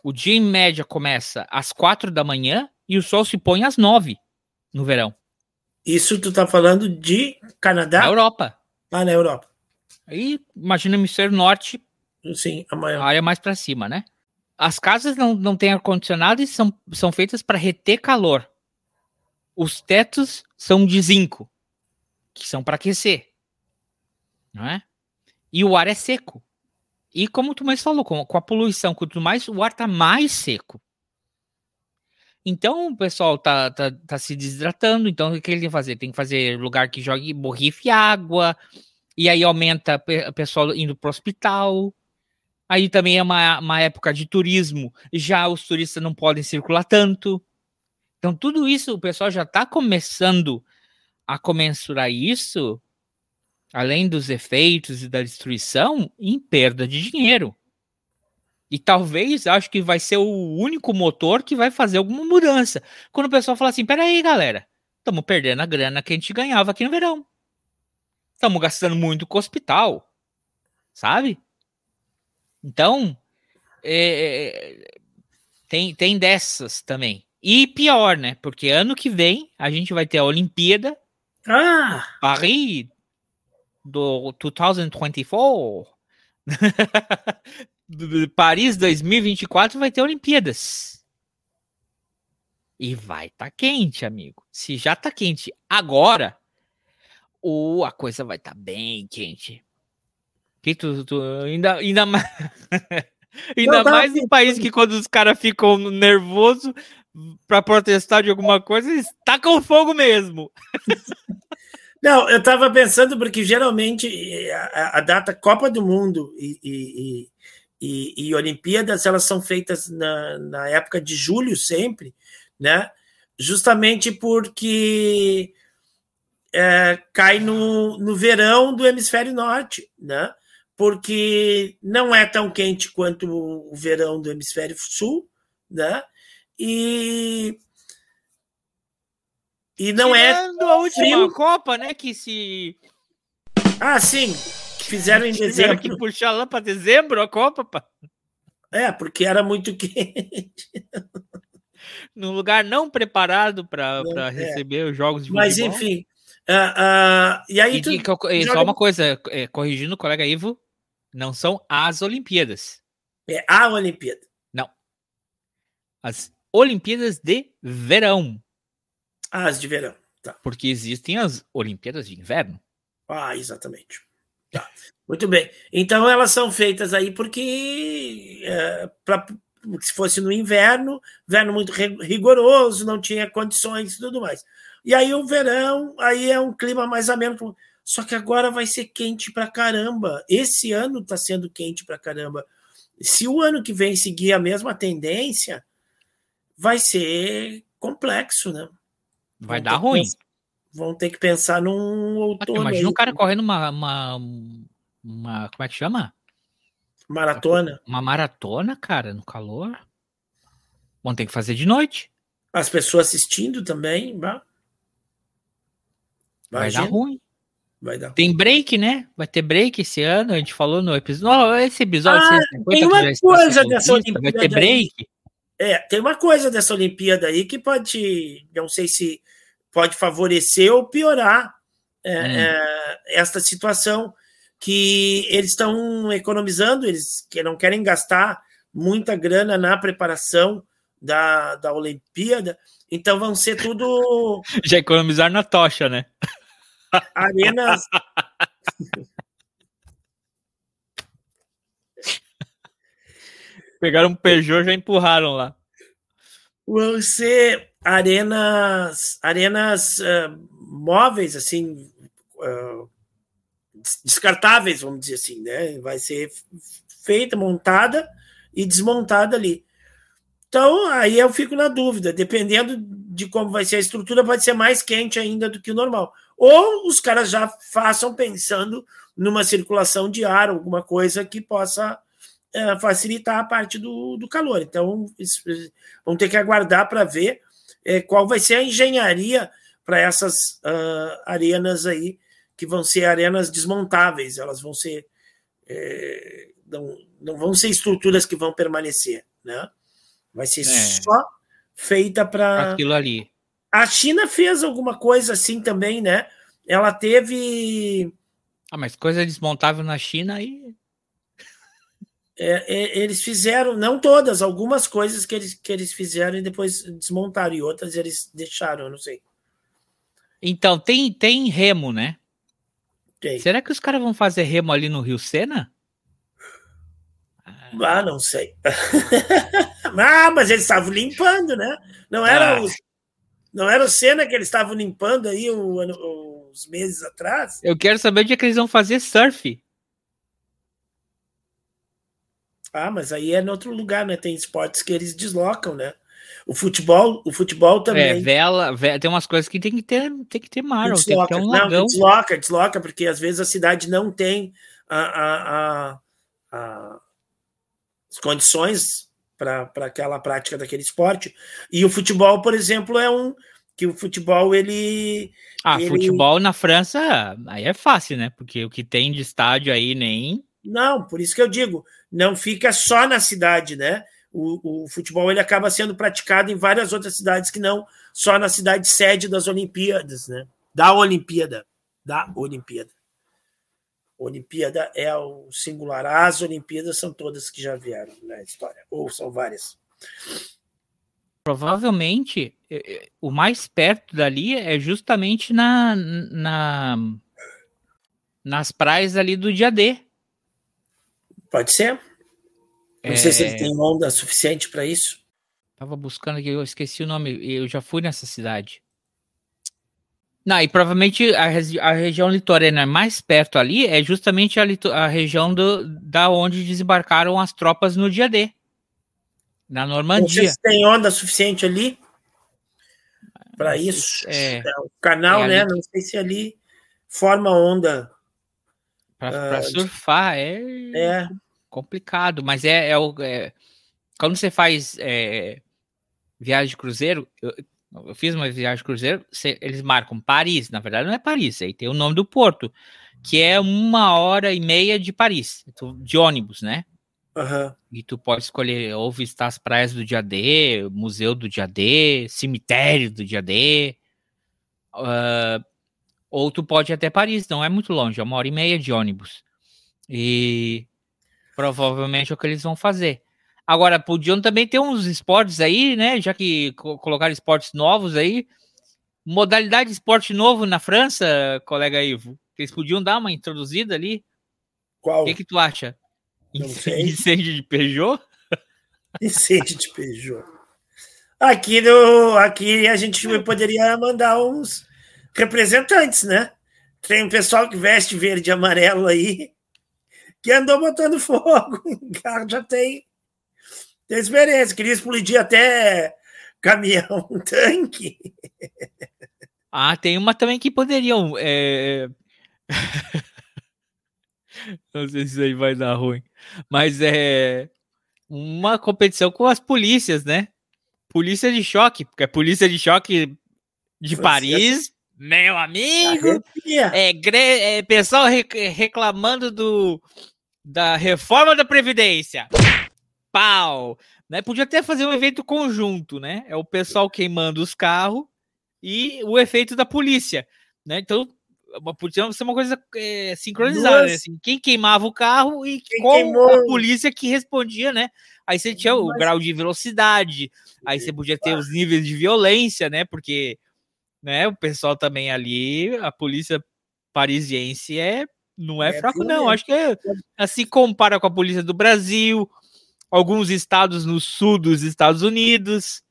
O dia em média começa às quatro da manhã e o sol se põe às nove no verão. Isso tu tá falando de Canadá? Na Europa. Ah, na Europa. Aí, imagina o hemisfério norte. Sim, a maior. A área mais para cima, né? As casas não, não têm ar-condicionado e são, são feitas para reter calor. Os tetos são de zinco, que são para aquecer. Não é? E o ar é seco. E como tu mais falou, com, com a poluição, tudo mais, o ar tá mais seco. Então o pessoal tá, tá, tá se desidratando. Então o que ele tem que fazer? Tem que fazer lugar que jogue borrife água. E aí aumenta o pessoal indo pro hospital. Aí também é uma, uma época de turismo. Já os turistas não podem circular tanto. Então tudo isso o pessoal já está começando a comensurar isso, além dos efeitos e da destruição, em perda de dinheiro. E talvez acho que vai ser o único motor que vai fazer alguma mudança. Quando o pessoal fala assim: peraí, galera, estamos perdendo a grana que a gente ganhava aqui no verão. Estamos gastando muito com o hospital, sabe? Então, é, é, tem, tem dessas também. E pior, né? Porque ano que vem a gente vai ter a Olimpíada. Ah! Paris do 2024. Paris 2024 vai ter Olimpíadas. E vai tá quente, amigo. Se já tá quente agora, ou a coisa vai estar tá bem quente. Que tu, tu ainda, ainda mais. ainda mais em país que quando os caras ficam nervosos para protestar de alguma coisa, eles tacam fogo mesmo. Não, eu estava pensando porque geralmente a, a, data Copa do Mundo e, e, e, e Olimpíadas elas são feitas na, na época de julho sempre, né? Justamente porque é, cai no, no verão do hemisfério norte, né? Porque não é tão quente quanto o verão do hemisfério sul, né? E e não é Tirando é a última frio. Copa, né? Que se ah sim Fizeram em dezembro. que puxar lá para dezembro a Copa, pá. É, porque era muito quente. Num lugar não preparado para é. receber os jogos de Mas, futebol. Mas, enfim. Uh, uh, e aí, e, tu, e, só uma coisa, é, corrigindo o colega Ivo, não são as Olimpíadas. É a Olimpíada. Não. As Olimpíadas de Verão. Ah, as de verão. Tá. Porque existem as Olimpíadas de Inverno. Ah, exatamente. Tá. Muito bem. Então elas são feitas aí porque é, pra, se fosse no inverno, inverno muito rigoroso, não tinha condições e tudo mais. E aí o verão, aí é um clima mais ameno. Só que agora vai ser quente pra caramba. Esse ano está sendo quente pra caramba. Se o ano que vem seguir a mesma tendência, vai ser complexo, né? Vai dar ruim vão ter que pensar num outono. Imagina um cara correndo uma, uma, uma, Como é que chama? Maratona. Uma maratona, cara, no calor. Vão ter que fazer de noite. As pessoas assistindo também. Vai, vai dar ruim. Vai dar. Tem break, né? Vai ter break esse ano. A gente falou no episódio. Esse episódio. Ah, tem uma coisa dessa Olimpíada. Vai ter break. Aí. É, tem uma coisa dessa Olimpíada aí que pode. Não sei se pode favorecer ou piorar é, hum. é, esta situação que eles estão economizando, eles que não querem gastar muita grana na preparação da, da Olimpíada, então vão ser tudo. Já economizar na tocha, né? arenas. Pegaram um Peugeot e já empurraram lá. Vão ser arenas, arenas uh, móveis, assim, uh, descartáveis, vamos dizer assim, né? Vai ser feita, montada e desmontada ali. Então, aí eu fico na dúvida, dependendo de como vai ser a estrutura, pode ser mais quente ainda do que o normal. Ou os caras já façam pensando numa circulação de ar, alguma coisa que possa é, facilitar a parte do, do calor. Então, vamos ter que aguardar para ver é, qual vai ser a engenharia para essas uh, arenas aí, que vão ser arenas desmontáveis, elas vão ser. É, não, não vão ser estruturas que vão permanecer, né? Vai ser é. só feita para. Aquilo ali. A China fez alguma coisa assim também, né? Ela teve. Ah, mas coisa desmontável na China aí. É, é, eles fizeram, não todas, algumas coisas que eles, que eles fizeram e depois desmontaram, e outras eles deixaram, eu não sei. Então, tem, tem remo, né? Tem. Será que os caras vão fazer remo ali no Rio Sena? Ah, não sei. ah, mas eles estavam limpando, né? Não era, ah. não era o Sena que eles estavam limpando aí o, os meses atrás? Eu quero saber onde é que eles vão fazer surf. Ah, mas aí é em outro lugar, né? Tem esportes que eles deslocam, né? O futebol, o futebol é, também. É, vela, vela, tem umas coisas que tem que ter, tem que ter mar, desloca, tem que ter um Não, desloca, desloca, porque às vezes a cidade não tem a, a, a, a as condições para aquela prática daquele esporte. E o futebol, por exemplo, é um que o futebol ele Ah, ele... futebol na França aí é fácil, né? Porque o que tem de estádio aí nem Não, por isso que eu digo, não fica só na cidade, né? O, o, futebol ele acaba sendo praticado em várias outras cidades que não só na cidade sede das Olimpíadas, né? Da Olimpíada, da Olimpíada. Olimpíada é o singular. As Olimpíadas são todas que já vieram na história, ou são várias. Provavelmente o mais perto dali é justamente na, na nas praias ali do dia D. Pode ser. Não é... sei se ele é. tem onda suficiente para isso. Tava buscando aqui, eu esqueci o nome. Eu já fui nessa cidade. Não, e provavelmente a, a região litorânea mais perto ali é justamente a, a região do, da onde desembarcaram as tropas no dia D. Na Normandia. Não sei se tem onda suficiente ali para isso. É, é, o canal, é né? Não sei se ali forma onda. Para uh, surfar é, é complicado, mas é, é, o, é quando você faz é, viagem de cruzeiro, eu, eu fiz uma viagem de cruzeiro, eles marcam Paris, na verdade não é Paris, aí tem o nome do porto, que é uma hora e meia de Paris, de ônibus, né? Uhum. E tu pode escolher ou visitar as praias do dia D, museu do dia D, cemitério do dia D, uh, ou tu pode ir até Paris, não é muito longe, é uma hora e meia de ônibus. E provavelmente é o que eles vão fazer. Agora, podiam também ter uns esportes aí, né? Já que colocaram esportes novos aí. Modalidade de esporte novo na França, colega Ivo. Eles podiam dar uma introduzida ali. Qual? O que, que tu acha? Incêndio de Peugeot? Incêndio de Peugeot. Aqui, no, aqui a gente poderia mandar uns representantes, né? Tem um pessoal que veste verde e amarelo aí, que andou botando fogo em carro, já tem tem experiência, queria explodir até caminhão, tanque. Ah, tem uma também que poderiam. É... Não sei se isso aí vai dar ruim. Mas é uma competição com as polícias, né? Polícia de choque, porque a polícia de choque de Paris, meu amigo, é, é pessoal reclamando do, da reforma da Previdência pau. Né? Podia até fazer um evento conjunto, né? É o pessoal queimando os carros e o efeito da polícia. Né? Então, podia ser uma coisa é, sincronizada, né? assim, quem queimava o carro e quem com queimou... a polícia que respondia, né? Aí você tinha o Mas... grau de velocidade, aí você podia ter os níveis de violência, né? Porque né, o pessoal também ali, a polícia parisiense é não é, é fraco, não. Acho que é, assim compara com a polícia do Brasil, alguns estados no sul dos Estados Unidos,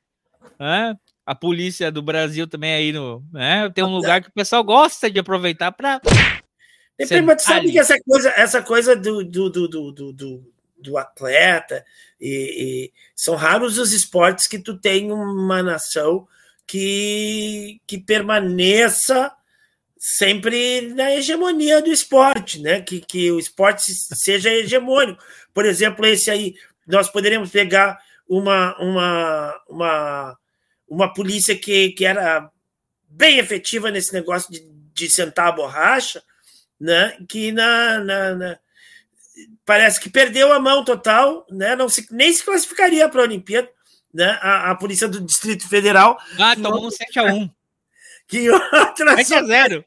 né? A polícia do Brasil também aí no, né? Tem um lugar que o pessoal gosta de aproveitar para mas sabe que essa coisa, essa coisa do, do, do, do, do, do atleta e, e, são raros os esportes que tu tem uma nação que, que permaneça sempre na hegemonia do esporte, né? Que, que o esporte seja hegemônico. Por exemplo, esse aí, nós poderíamos pegar uma, uma, uma, uma polícia que, que era bem efetiva nesse negócio de, de sentar a borracha, né? Que na, na, na parece que perdeu a mão total, né? Não se, nem se classificaria para a Olimpíada, né? A, a, polícia do Distrito Federal. Ah, tomou um 7x1. Que outra 7x0.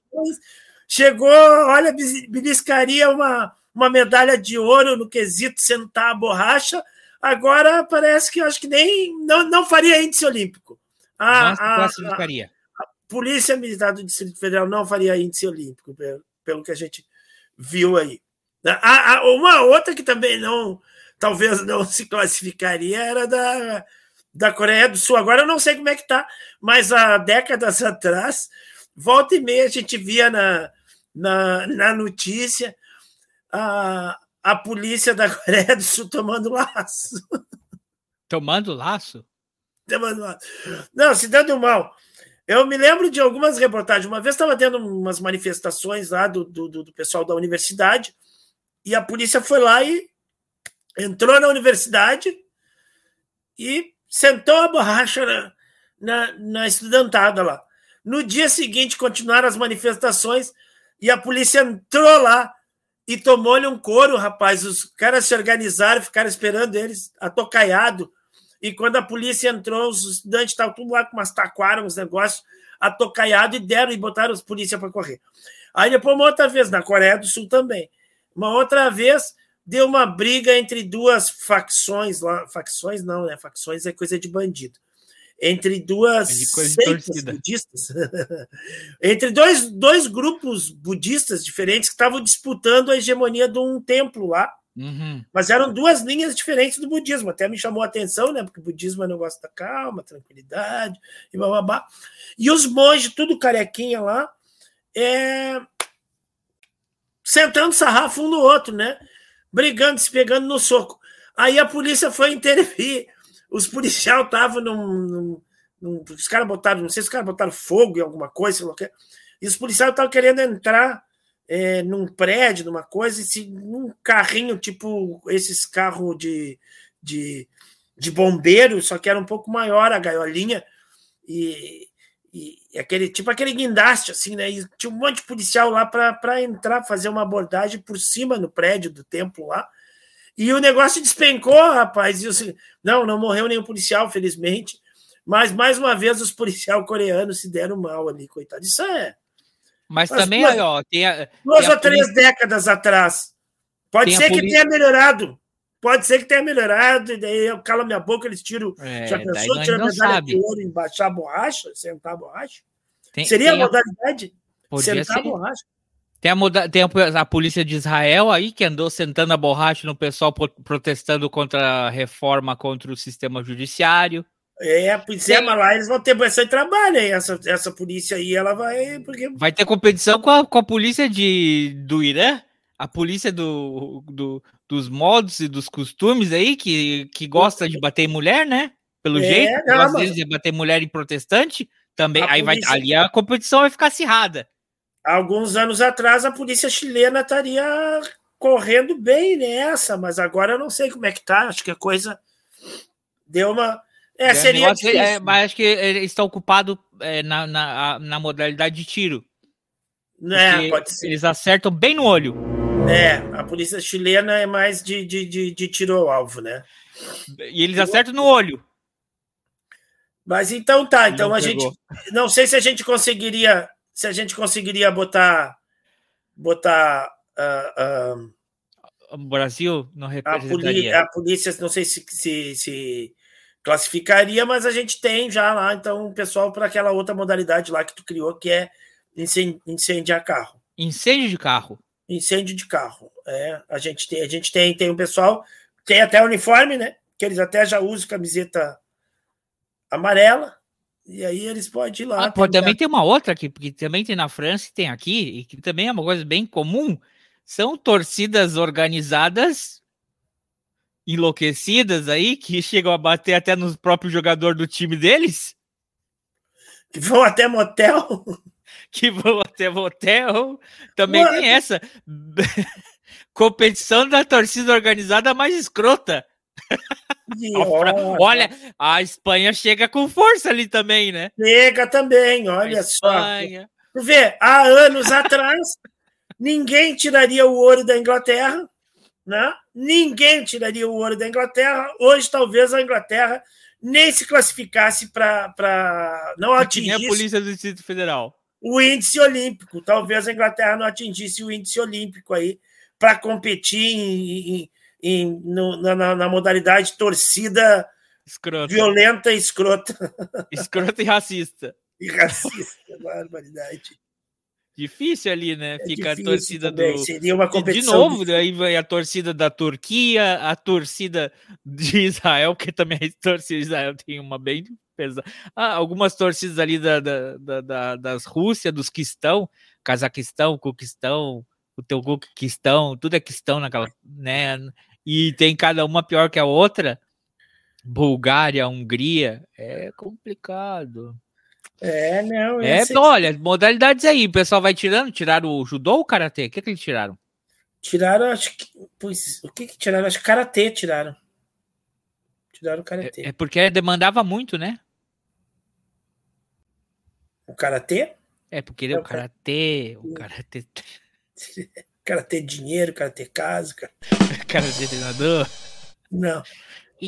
Chegou, olha, beliscaria uma, uma medalha de ouro no quesito sentar a borracha. Agora parece que acho que nem não, não faria índice olímpico. A, a, classificaria. A, a Polícia Militar do Distrito Federal não faria índice olímpico, pelo, pelo que a gente viu aí. A, a, uma outra que também não, talvez não se classificaria era da, da Coreia do Sul. Agora eu não sei como é que está, mas há décadas atrás, volta e meia a gente via na, na, na notícia a, a polícia da Coreia do Sul tomando laço. Tomando laço? Tomando laço. Não, se dando mal. Eu me lembro de algumas reportagens. Uma vez estava tendo umas manifestações lá do, do, do pessoal da universidade e a polícia foi lá e entrou na universidade e sentou a borracha na, na, na estudantada lá. No dia seguinte, continuaram as manifestações e a polícia entrou lá e tomou-lhe um couro, rapaz. Os caras se organizaram, ficaram esperando eles, atocaiado. E quando a polícia entrou, os estudantes estavam tudo lá com umas taquaras, uns negócios, atocaiado e deram e botaram os polícia para correr. Aí depois, uma outra vez, na Coreia do Sul também. Uma outra vez deu uma briga entre duas facções lá. Facções não, né? Facções é coisa de bandido. Entre duas é seitas budistas. entre dois, dois grupos budistas diferentes que estavam disputando a hegemonia de um templo lá. Uhum. Mas eram duas linhas diferentes do budismo. Até me chamou a atenção, né? Porque o budismo é um negócio da calma, tranquilidade e babá. E os monges, tudo carequinha lá, é, sentando sarrafo um no outro, né? Brigando, se pegando no soco. Aí a polícia foi intervir. Os policiais estavam num, num, num, Os caras botaram, não sei se os caras botaram fogo em alguma coisa, sei lá o que. E os policiais estavam querendo entrar é, num prédio, numa coisa, e num carrinho, tipo esses carros de, de, de bombeiro, só que era um pouco maior a gaiolinha. E, e aquele tipo aquele guindaste assim, né? E tinha um monte de policial lá para entrar, fazer uma abordagem por cima no prédio do templo lá. E o negócio despencou, rapaz. E assim, não, não morreu nenhum policial, felizmente. Mas mais uma vez os policiais coreanos se deram mal ali, coitado. Isso é. Mas, Mas também, duas, ó, tem a, duas tem ou três polícia... décadas atrás. Pode tem ser que tenha melhorado. Pode ser que tenha melhorado, e daí eu calo minha boca, eles tiram. É, já pensou? Tira a medalha de ouro, embaixar a borracha, sentar a borracha? Tem, Seria tem a modalidade? Sentar ser. a borracha. Tem, a, moda, tem a, a, polícia de Israel aí que andou sentando a borracha no pessoal protestando contra a reforma contra o sistema judiciário. É, pois é, mas lá eles vão ter bastante trabalho aí. Essa, essa polícia aí, ela vai. Porque... Vai ter competição com a, com a polícia de, do Irã? A polícia do, do, dos modos e dos costumes aí, que, que gosta de bater em mulher, né? Pelo é, jeito, não, gosta mas... de bater mulher em protestante, também. A aí polícia... vai, ali a competição vai ficar acirrada. Alguns anos atrás, a polícia chilena estaria correndo bem nessa, mas agora eu não sei como é que tá. Acho que a coisa deu uma. É, é seria. Negócio, é, mas acho que eles estão ocupados é, na, na, na modalidade de tiro. É, pode ser. Eles acertam bem no olho. É, a polícia chilena é mais de, de, de, de tiro ao alvo, né? E eles acertam no olho. Mas então tá, então não a pegou. gente. Não sei se a gente conseguiria. Se a gente conseguiria botar. Botar. Uh, uh, o Brasil não representaria. A, a polícia, não sei se, se, se, classificaria, mas a gente tem já lá, então, o pessoal para aquela outra modalidade lá que tu criou, que é incendiar carro. Incêndio de carro. Incêndio de carro. É, a gente tem, a gente tem, tem um pessoal, tem até uniforme, né? Que eles até já usam camiseta amarela. E aí eles podem ir lá. Ah, pode, também tem uma outra aqui, porque também tem na França e tem aqui, e que também é uma coisa bem comum. São torcidas organizadas enlouquecidas aí, que chegam a bater até no próprio jogador do time deles. Que vão até motel. Que vão até motel. Também Mano. tem essa. Competição da torcida organizada mais escrota. olha, a Espanha chega com força ali também, né? Chega também, olha só. Tu vê, há anos atrás, ninguém tiraria o ouro da Inglaterra, né? Ninguém tiraria o ouro da Inglaterra. Hoje, talvez a Inglaterra nem se classificasse para não atingir a Polícia do Distrito Federal. O índice olímpico. Talvez a Inglaterra não atingisse o índice olímpico aí para competir em, em, em no, na, na, modalidade torcida escrota. violenta e escrota. Escrota e racista. E racista, barbaridade. Difícil ali, né? É Fica a torcida também. do. Seria uma competição. De novo, aí vai a torcida da Turquia, a torcida de Israel, que também a torcida de Israel tem uma bem pesada. Ah, algumas torcidas ali da, da, da, da das Rússia, dos Quistão, Cazaquistão, Cuquistão, o teu Cuquistão, tudo é Quistão naquela, né? E tem cada uma pior que a outra. Bulgária, Hungria, é complicado. É, não. É, olha, modalidades aí, o pessoal vai tirando. Tiraram o judô ou o karatê? O que, é que eles tiraram? Tiraram, acho que. Pois, o que, que tiraram? Acho que karatê tiraram. Tiraram o karatê. É, é porque demandava muito, né? O karatê? É, porque é o karatê, o karatê. karatê dinheiro, karatê casa, karatê treinador. Não.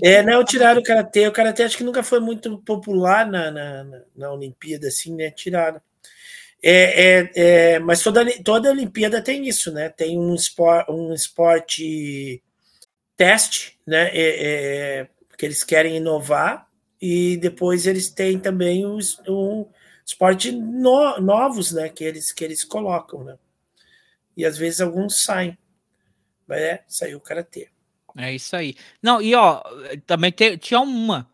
É, não, tiraram o karatê. O karatê acho que nunca foi muito popular na, na, na Olimpíada, assim, né? Tiraram. É, é, é, mas toda, toda Olimpíada tem isso, né? Tem um, espor, um esporte teste, né? É, é, que eles querem inovar e depois eles têm também os um esporte no, novos, né? Que eles que eles colocam, né? E às vezes alguns saem. Mas é, saiu o karatê. É isso aí. Não, e ó, também te, tinha uma.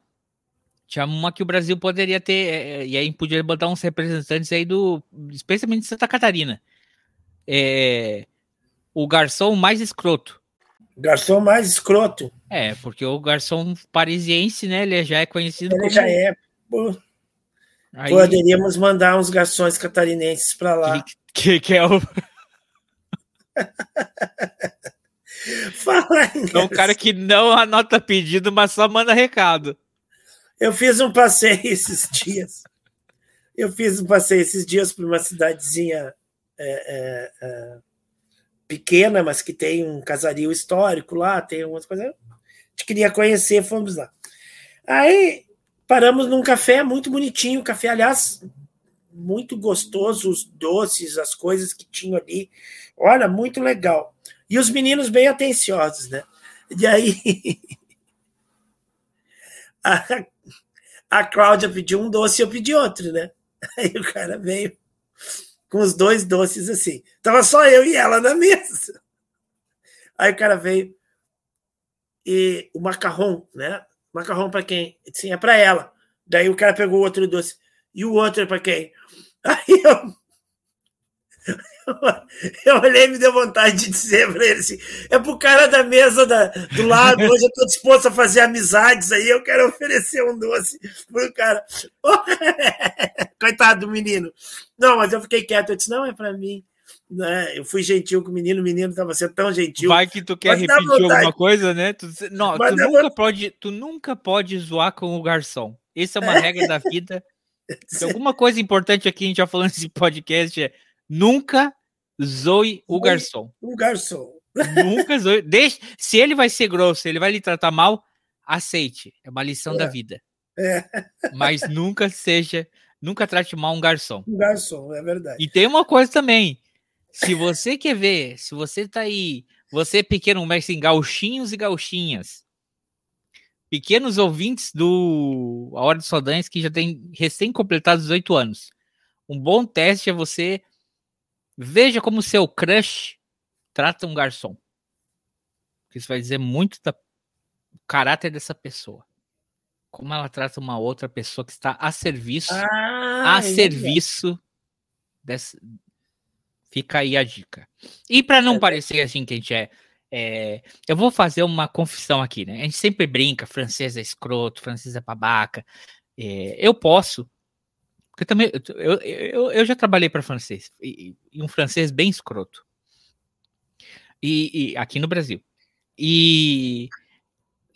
Tinha uma que o Brasil poderia ter, é, é, e aí podia botar uns representantes aí do. Especialmente de Santa Catarina. É, o garçom mais escroto. Garçom mais escroto. É, porque o garçom parisiense, né? Ele já é conhecido ele como. já é. Pô. Aí... Poderíamos mandar uns garçons catarinenses para lá. Que, que, é o. Fala É um cara que não anota pedido, mas só manda recado. Eu fiz um passeio esses dias. Eu fiz um passeio esses dias para uma cidadezinha é, é, é, pequena, mas que tem um casario histórico lá, tem algumas coisas. A gente queria conhecer, fomos lá. Aí paramos num café muito bonitinho, café, aliás, muito gostoso, os doces, as coisas que tinham ali. Olha, muito legal. E os meninos bem atenciosos, né? E aí a, a Cláudia pediu um doce e eu pedi outro, né? Aí o cara veio com os dois doces assim. Tava só eu e ela na mesa. Aí o cara veio e o macarrão, né? Macarrão para quem? Sim, é para ela. Daí o cara pegou o outro doce. E o outro é para quem? Aí eu Eu olhei e me deu vontade de dizer para ele assim: é pro cara da mesa da, do lado, hoje eu estou disposto a fazer amizades aí, eu quero oferecer um doce pro cara. Coitado do menino. Não, mas eu fiquei quieto, eu disse: não, é para mim. Né? Eu fui gentil com o menino, o menino estava sendo tão gentil. Vai que tu quer repetir alguma coisa, né? Tu, não, tu nunca, pode, tu nunca pode zoar com o garçom. Essa é uma regra da vida. Se alguma coisa importante aqui a gente já falando nesse podcast é Nunca zoe o garçom. O garçom. Nunca zoe. Deixe, se ele vai ser grosso, ele vai lhe tratar mal, aceite. É uma lição é. da vida. É. Mas nunca seja, nunca trate mal um garçom. Um garçom, é verdade. E tem uma coisa também. Se você quer ver, se você tá aí, você pequeno, mas em gauchinhos e gauchinhas, pequenos ouvintes do A Hora dos Sodanhos que já tem recém completado 18 anos. Um bom teste é você Veja como seu crush trata um garçom. Isso vai dizer muito do caráter dessa pessoa. Como ela trata uma outra pessoa que está a serviço, Ah, a serviço dessa. Fica aí a dica. E para não parecer assim que a gente é, é, Eu vou fazer uma confissão aqui, né? A gente sempre brinca, francês é escroto, francês é babaca. É, eu posso. Porque também. Eu, eu, eu já trabalhei para francês. E, e um francês bem escroto. E, e aqui no Brasil. E,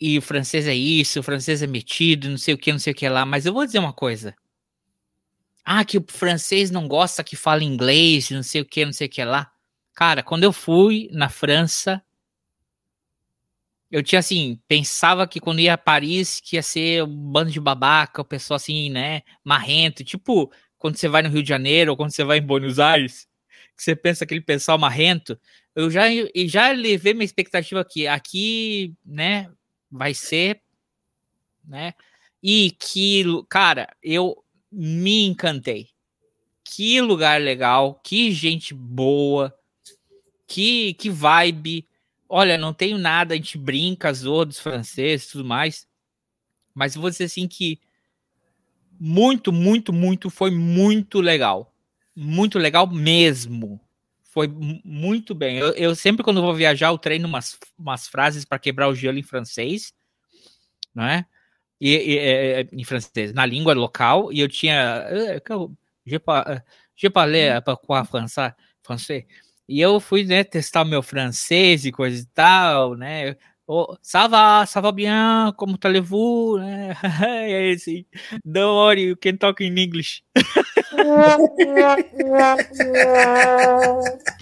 e o francês é isso, o francês é metido, não sei o que, não sei o que lá. Mas eu vou dizer uma coisa. Ah, que o francês não gosta que fala inglês, não sei o que, não sei o que lá. Cara, quando eu fui na França, eu tinha assim, pensava que quando ia a Paris, que ia ser um bando de babaca, o pessoal assim, né, marrento, tipo quando você vai no Rio de Janeiro ou quando você vai em Buenos Aires, que você pensa aquele pessoal marrento. Eu já, já levei minha expectativa aqui, aqui, né, vai ser, né, e que, cara, eu me encantei. Que lugar legal, que gente boa, que, que vibe. Olha, não tenho nada, a gente brinca, zoa dos franceses e tudo mais. Mas vou dizer assim que muito, muito, muito, foi muito legal. Muito legal mesmo. Foi mu- muito bem. Eu, eu sempre, quando vou viajar, eu treino umas, umas frases para quebrar o gelo em francês, não é? E, e, é, é, em francês, na língua local, e eu tinha. que eu- Je, pa- eh, je parlais pas quoi français, français. E eu fui né, testar meu francês e coisa e tal, né? Oh, ça va, ça va bien, como allez-vous? Né? E aí, assim, don't worry, you can talk in English.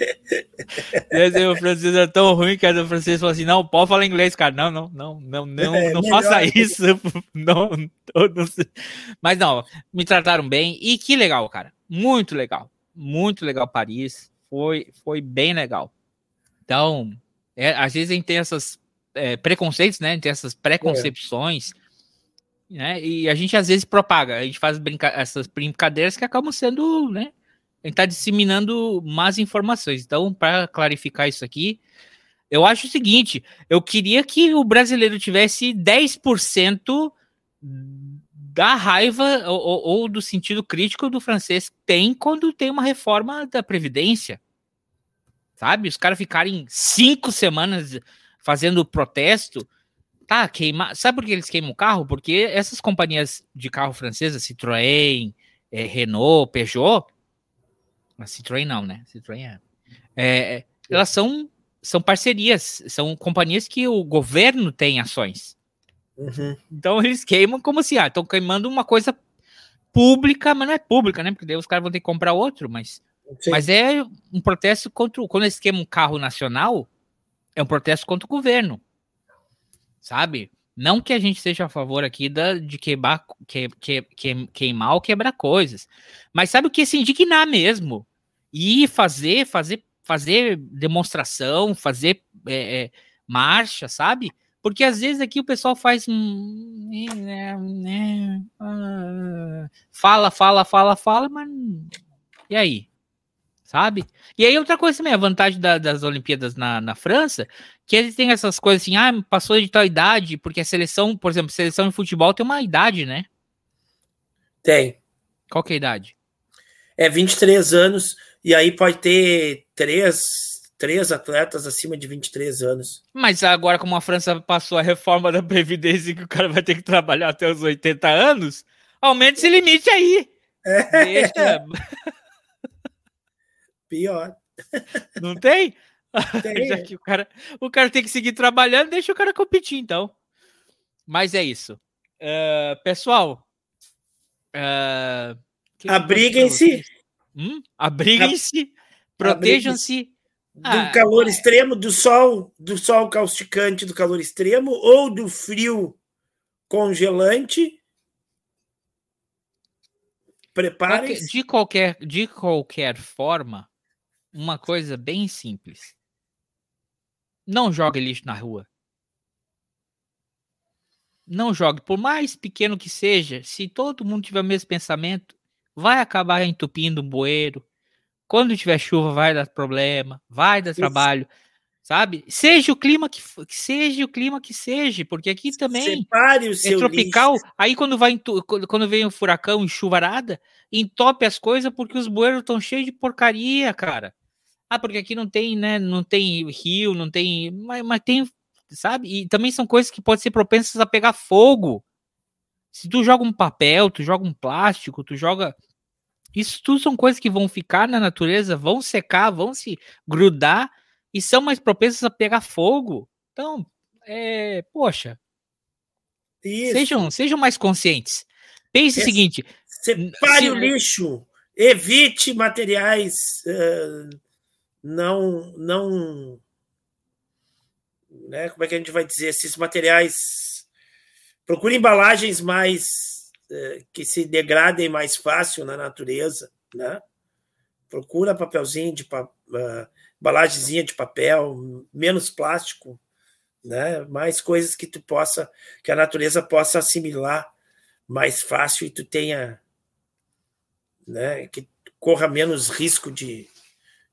O francês é tão ruim que o francês falou assim: não, pode falar inglês, cara. Não, não, não, não, não, É, não faça isso. Não, não, não. Mas não, me trataram bem e que legal, cara. Muito legal. Muito legal Paris. Foi, foi bem legal. Então, é, às vezes a gente tem essas é, preconceitos, né? A gente tem essas preconcepções, né? E a gente às vezes propaga, a gente faz brinca essas brincadeiras que acabam sendo, né? Gente tá disseminando más informações. Então, para clarificar isso aqui, eu acho o seguinte: eu queria que o brasileiro tivesse 10% da raiva ou, ou- do sentido crítico do francês tem quando tem uma reforma da Previdência. Sabe? Os caras ficarem cinco semanas fazendo protesto. Tá, queimar. Sabe por que eles queimam o carro? Porque essas companhias de carro francesas, Citroën, eh, Renault, Peugeot. A Citroën não, né? Citroën é. é, elas são, são parcerias, são companhias que o governo tem ações. Uhum. Então eles queimam como se, ah, estão queimando uma coisa pública, mas não é pública, né? Porque daí os caras vão ter que comprar outro, mas, Sim. mas é um protesto contra. o- Quando eles queimam um carro nacional, é um protesto contra o governo. Sabe? Não que a gente seja a favor aqui da, de queimar, que, que, que- queimar ou quebrar coisas. Mas sabe o que é se indignar mesmo? E fazer, fazer, fazer demonstração, fazer é, é, marcha, sabe? Porque às vezes aqui o pessoal faz. hum, né, né, ah, Fala, fala, fala, fala, mas. E aí? Sabe? E aí, outra coisa também, a vantagem da- das Olimpíadas na, na França, que eles têm essas coisas assim, ah, passou de tal idade, porque a seleção, por exemplo, seleção de futebol tem uma idade, né? Tem. Qual que é a idade? É 23 anos, e aí pode ter três, três atletas acima de 23 anos. Mas agora, como a França passou a reforma da Previdência que o cara vai ter que trabalhar até os 80 anos, aumenta esse limite aí. Deixa. Pior. Não tem? Tem. Já que o cara, o cara tem que seguir trabalhando, deixa o cara competir, então. Mas é isso. Eh, pessoal, pra Abriguem-se. Hum? Abriguem-se, protejam-se. Do Ah, calor extremo, do sol, do sol causticante, do calor extremo, ou do frio congelante. Preparem. qualquer- de qualquer, de qualquer forma, uma coisa bem simples. Não jogue lixo na rua. Não jogue, por mais pequeno que seja, se todo mundo tiver o mesmo pensamento, vai acabar entupindo um bueiro, Quando tiver chuva, vai dar problema, vai dar Isso. trabalho, sabe? Seja o clima que, que seja o clima que seja, porque aqui também é tropical. Lixo. Aí quando vai quando vem o furacão e chuvarada, entope as coisas porque os bueiros estão cheios de porcaria, cara. Ah, porque aqui não tem, né? Não tem rio, não tem. Mas, mas tem, sabe? E também são coisas que podem ser propensas a pegar fogo. Se tu joga um papel, tu joga um plástico, tu joga. Isso tudo são coisas que vão ficar na natureza, vão secar, vão se grudar e são mais propensas a pegar fogo. Então, é, poxa. Isso. Sejam, sejam mais conscientes. Pense o seguinte: separe se... o lixo, evite materiais uh, não, não, né? Como é que a gente vai dizer esses materiais? Procure embalagens mais uh, que se degradem mais fácil na natureza, né? Procura papelzinho de pa, embalagemzinha de papel, menos plástico, né? Mais coisas que tu possa, que a natureza possa assimilar mais fácil e tu tenha, né? Que corra menos risco de,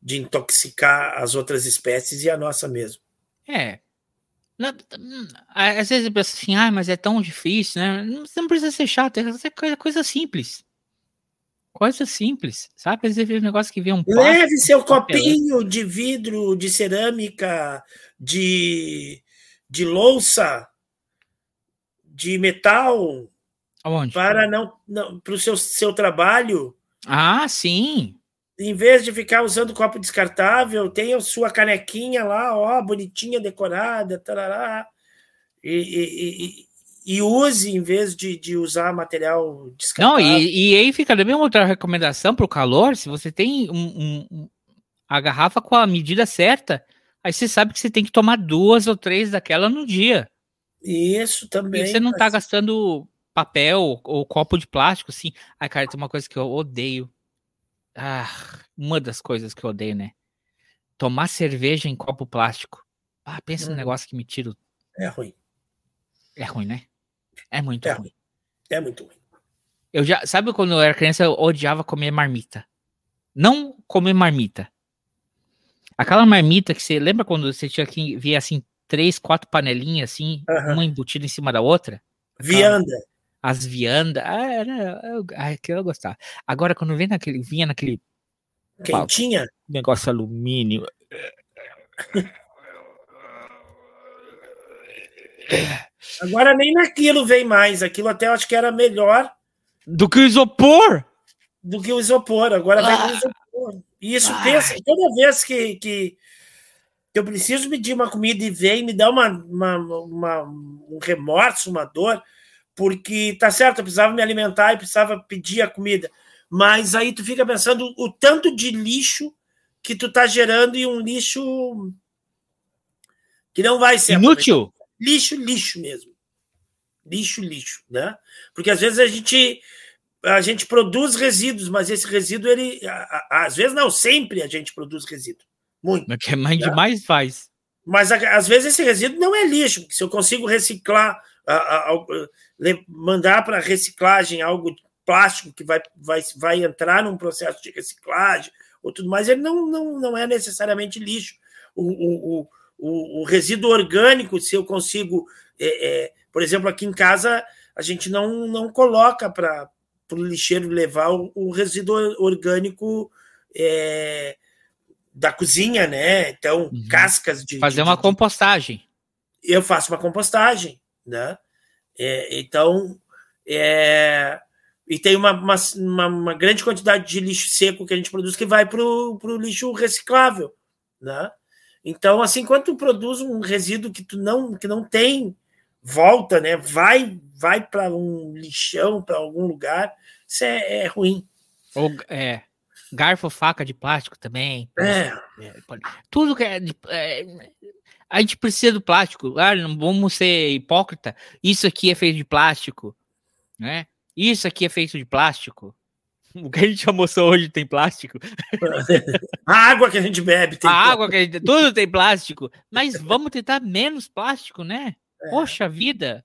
de intoxicar as outras espécies e a nossa mesmo. É. às vezes eu penso assim, ah, mas é tão difícil, né? Você não precisa ser chato, é coisa, coisa simples. Coisa simples, sabe? Às vezes um negócio que vem um Leve seu copinho de vidro, de cerâmica, de, de louça, de metal. Aonde? Para não, não para o seu, seu trabalho. Ah, sim em vez de ficar usando copo descartável, tenha sua canequinha lá, ó, bonitinha, decorada, tarará, e, e, e, e use em vez de, de usar material descartável. Não, e, e aí fica também outra recomendação para o calor, se você tem um, um, a garrafa com a medida certa, aí você sabe que você tem que tomar duas ou três daquela no dia. Isso também. E você não está gastando papel ou copo de plástico, assim. Ai, cara, tem uma coisa que eu odeio ah, uma das coisas que eu odeio, né? Tomar cerveja em copo plástico. Ah, pensa hum. num negócio que me tira. É ruim. É ruim, né? É muito é ruim. ruim. É muito ruim. Eu já, sabe quando eu era criança eu odiava comer marmita. Não comer marmita. Aquela marmita que você lembra quando você tinha que ver assim três, quatro panelinhas assim, uma embutida em cima da outra? Vianda as viandas. Ah, era, eu, eu gostava. Agora, quando vem naquele, vinha naquele. Quentinha? Negócio alumínio. Agora nem naquilo vem mais. Aquilo até eu acho que era melhor. Do que o isopor? Do que o isopor. Agora ah. vem o isopor. E isso Ai. pensa, toda vez que, que, eu preciso medir uma comida e vem, me dá uma, uma, uma, um remorso, uma dor porque tá certo, eu precisava me alimentar e precisava pedir a comida, mas aí tu fica pensando o tanto de lixo que tu tá gerando e um lixo que não vai ser inútil. Lixo, lixo mesmo. Lixo, lixo, né? Porque às vezes a gente a gente produz resíduos, mas esse resíduo ele às vezes não, sempre a gente produz resíduo. Muito. É que mais né? demais faz. Mas às vezes esse resíduo não é lixo, se eu consigo reciclar a, a, a, mandar para reciclagem algo plástico que vai, vai, vai entrar num processo de reciclagem ou tudo mais, ele não, não, não é necessariamente lixo. O, o, o, o resíduo orgânico, se eu consigo, é, é, por exemplo, aqui em casa, a gente não, não coloca para o lixeiro levar o, o resíduo orgânico é, da cozinha, né? Então, uhum. cascas de. Fazer de, uma de, compostagem. Eu faço uma compostagem, né? É, então, é, e tem uma, uma, uma, grande quantidade de lixo seco que a gente produz que vai para o lixo reciclável, né? Então, assim, quando tu produz um resíduo que tu não, que não tem volta, né? Vai, vai para um lixão, para algum lugar, isso é, é ruim. Ou, é, garfo, faca de plástico também. É. é tudo que é, é, a gente precisa do plástico. Ah, não vamos ser hipócrita. Isso aqui é feito de plástico, né? Isso aqui é feito de plástico. O que a gente almoçou hoje tem plástico. A água que a gente bebe tem. A plástico. água que a gente. Tudo tem plástico. Mas vamos tentar menos plástico, né? É. Poxa vida.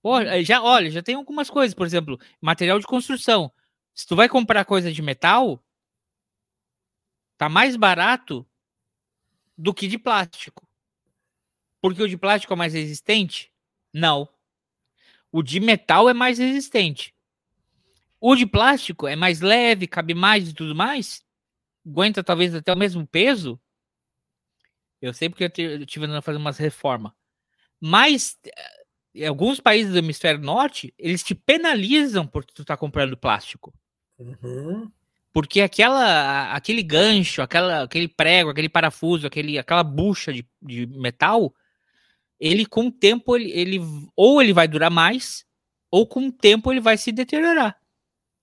Poxa, já, olha, já tem algumas coisas, por exemplo, material de construção. Se tu vai comprar coisa de metal, tá mais barato do que de plástico. Porque o de plástico é mais resistente? Não. O de metal é mais resistente. O de plástico é mais leve, cabe mais e tudo mais. Aguenta talvez até o mesmo peso. Eu sei porque eu estive andando fazendo umas reformas. Mas eh, em alguns países do hemisfério norte, eles te penalizam por tu estar tá comprando plástico. Uhum. Porque aquela, aquele gancho, aquela, aquele prego, aquele parafuso, aquele, aquela bucha de, de metal, ele com o tempo, ele, ele, ou ele vai durar mais, ou com o tempo ele vai se deteriorar.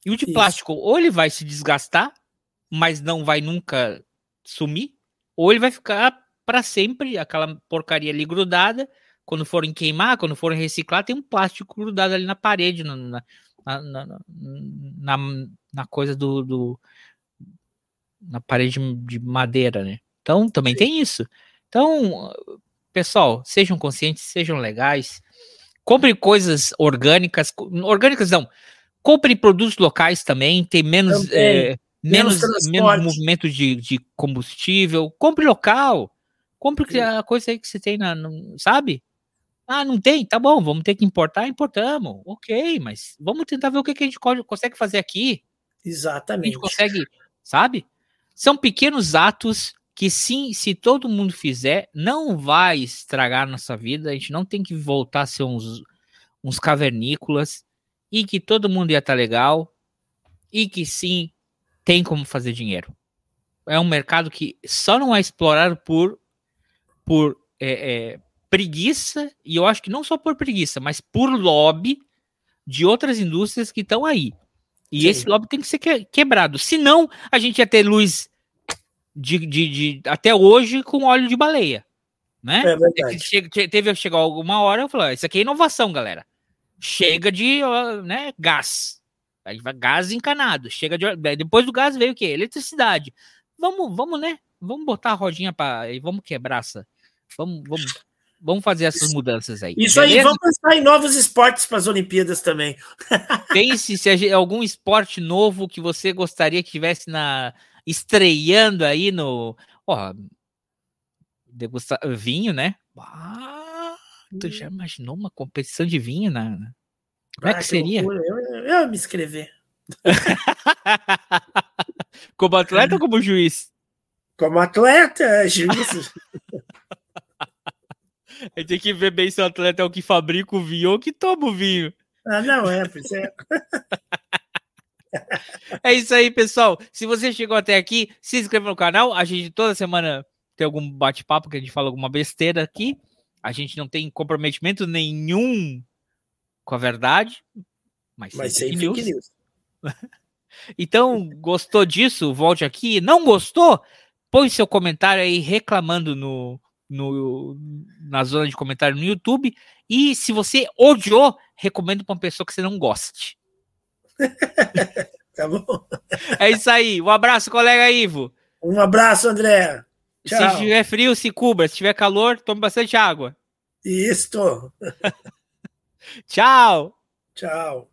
E o de Isso. plástico, ou ele vai se desgastar, mas não vai nunca sumir, ou ele vai ficar para sempre aquela porcaria ali grudada. Quando forem queimar, quando forem reciclar, tem um plástico grudado ali na parede, na, na, na, na, na coisa do, do, na parede de madeira, né? Então também Sim. tem isso. Então, pessoal, sejam conscientes, sejam legais, compre coisas orgânicas, orgânicas não, compre produtos locais também, tem menos é, menos, menos, menos movimento de, de combustível, compre local, compre Sim. a coisa aí que você tem na, no, sabe? Ah, não tem? Tá bom, vamos ter que importar, importamos. Ok, mas vamos tentar ver o que, que a gente consegue fazer aqui. Exatamente. A gente consegue, sabe? São pequenos atos que sim, se todo mundo fizer, não vai estragar nossa vida. A gente não tem que voltar a ser uns, uns cavernícolas e que todo mundo ia estar tá legal e que sim, tem como fazer dinheiro. É um mercado que só não é explorado por, por é, é, preguiça, e eu acho que não só por preguiça, mas por lobby de outras indústrias que estão aí. E Sim. esse lobby tem que ser quebrado. Senão, a gente ia ter luz de, de, de até hoje com óleo de baleia. Né? É verdade. Chega, teve que chegar alguma hora eu falei: Isso aqui é inovação, galera. Chega de né, gás. Gás encanado. Chega de. Depois do gás veio o quê? Eletricidade. Vamos, vamos, né? Vamos botar a rodinha para. Vamos quebrar essa. Vamos, vamos Vamos fazer essas mudanças aí. Isso beleza? aí, vamos pensar em novos esportes para as Olimpíadas também. Pense se algum esporte novo que você gostaria que tivesse na estreando aí no, ó, degustar vinho, né? Ah, tu já hum. imaginou uma competição de vinho na Como é ah, que seria? Eu, eu, eu me inscrever. como atleta ou como juiz? Como atleta, juiz. A gente tem que ver bem se o atleta é o que fabrica o vinho ou que toma o vinho. Ah, não, é, pois é. é isso aí, pessoal. Se você chegou até aqui, se inscreva no canal. A gente toda semana tem algum bate-papo que a gente fala alguma besteira aqui. A gente não tem comprometimento nenhum com a verdade, mas, mas sem fake news. News. então, gostou disso? Volte aqui. Não gostou? Põe seu comentário aí reclamando no, no, na zona de comentário no YouTube. E se você odiou, recomendo para uma pessoa que você não goste. tá bom. É isso aí. Um abraço, colega Ivo. Um abraço, André. Tchau. Se estiver frio, se cubra. Se tiver calor, tome bastante água. Isso. Tchau. Tchau.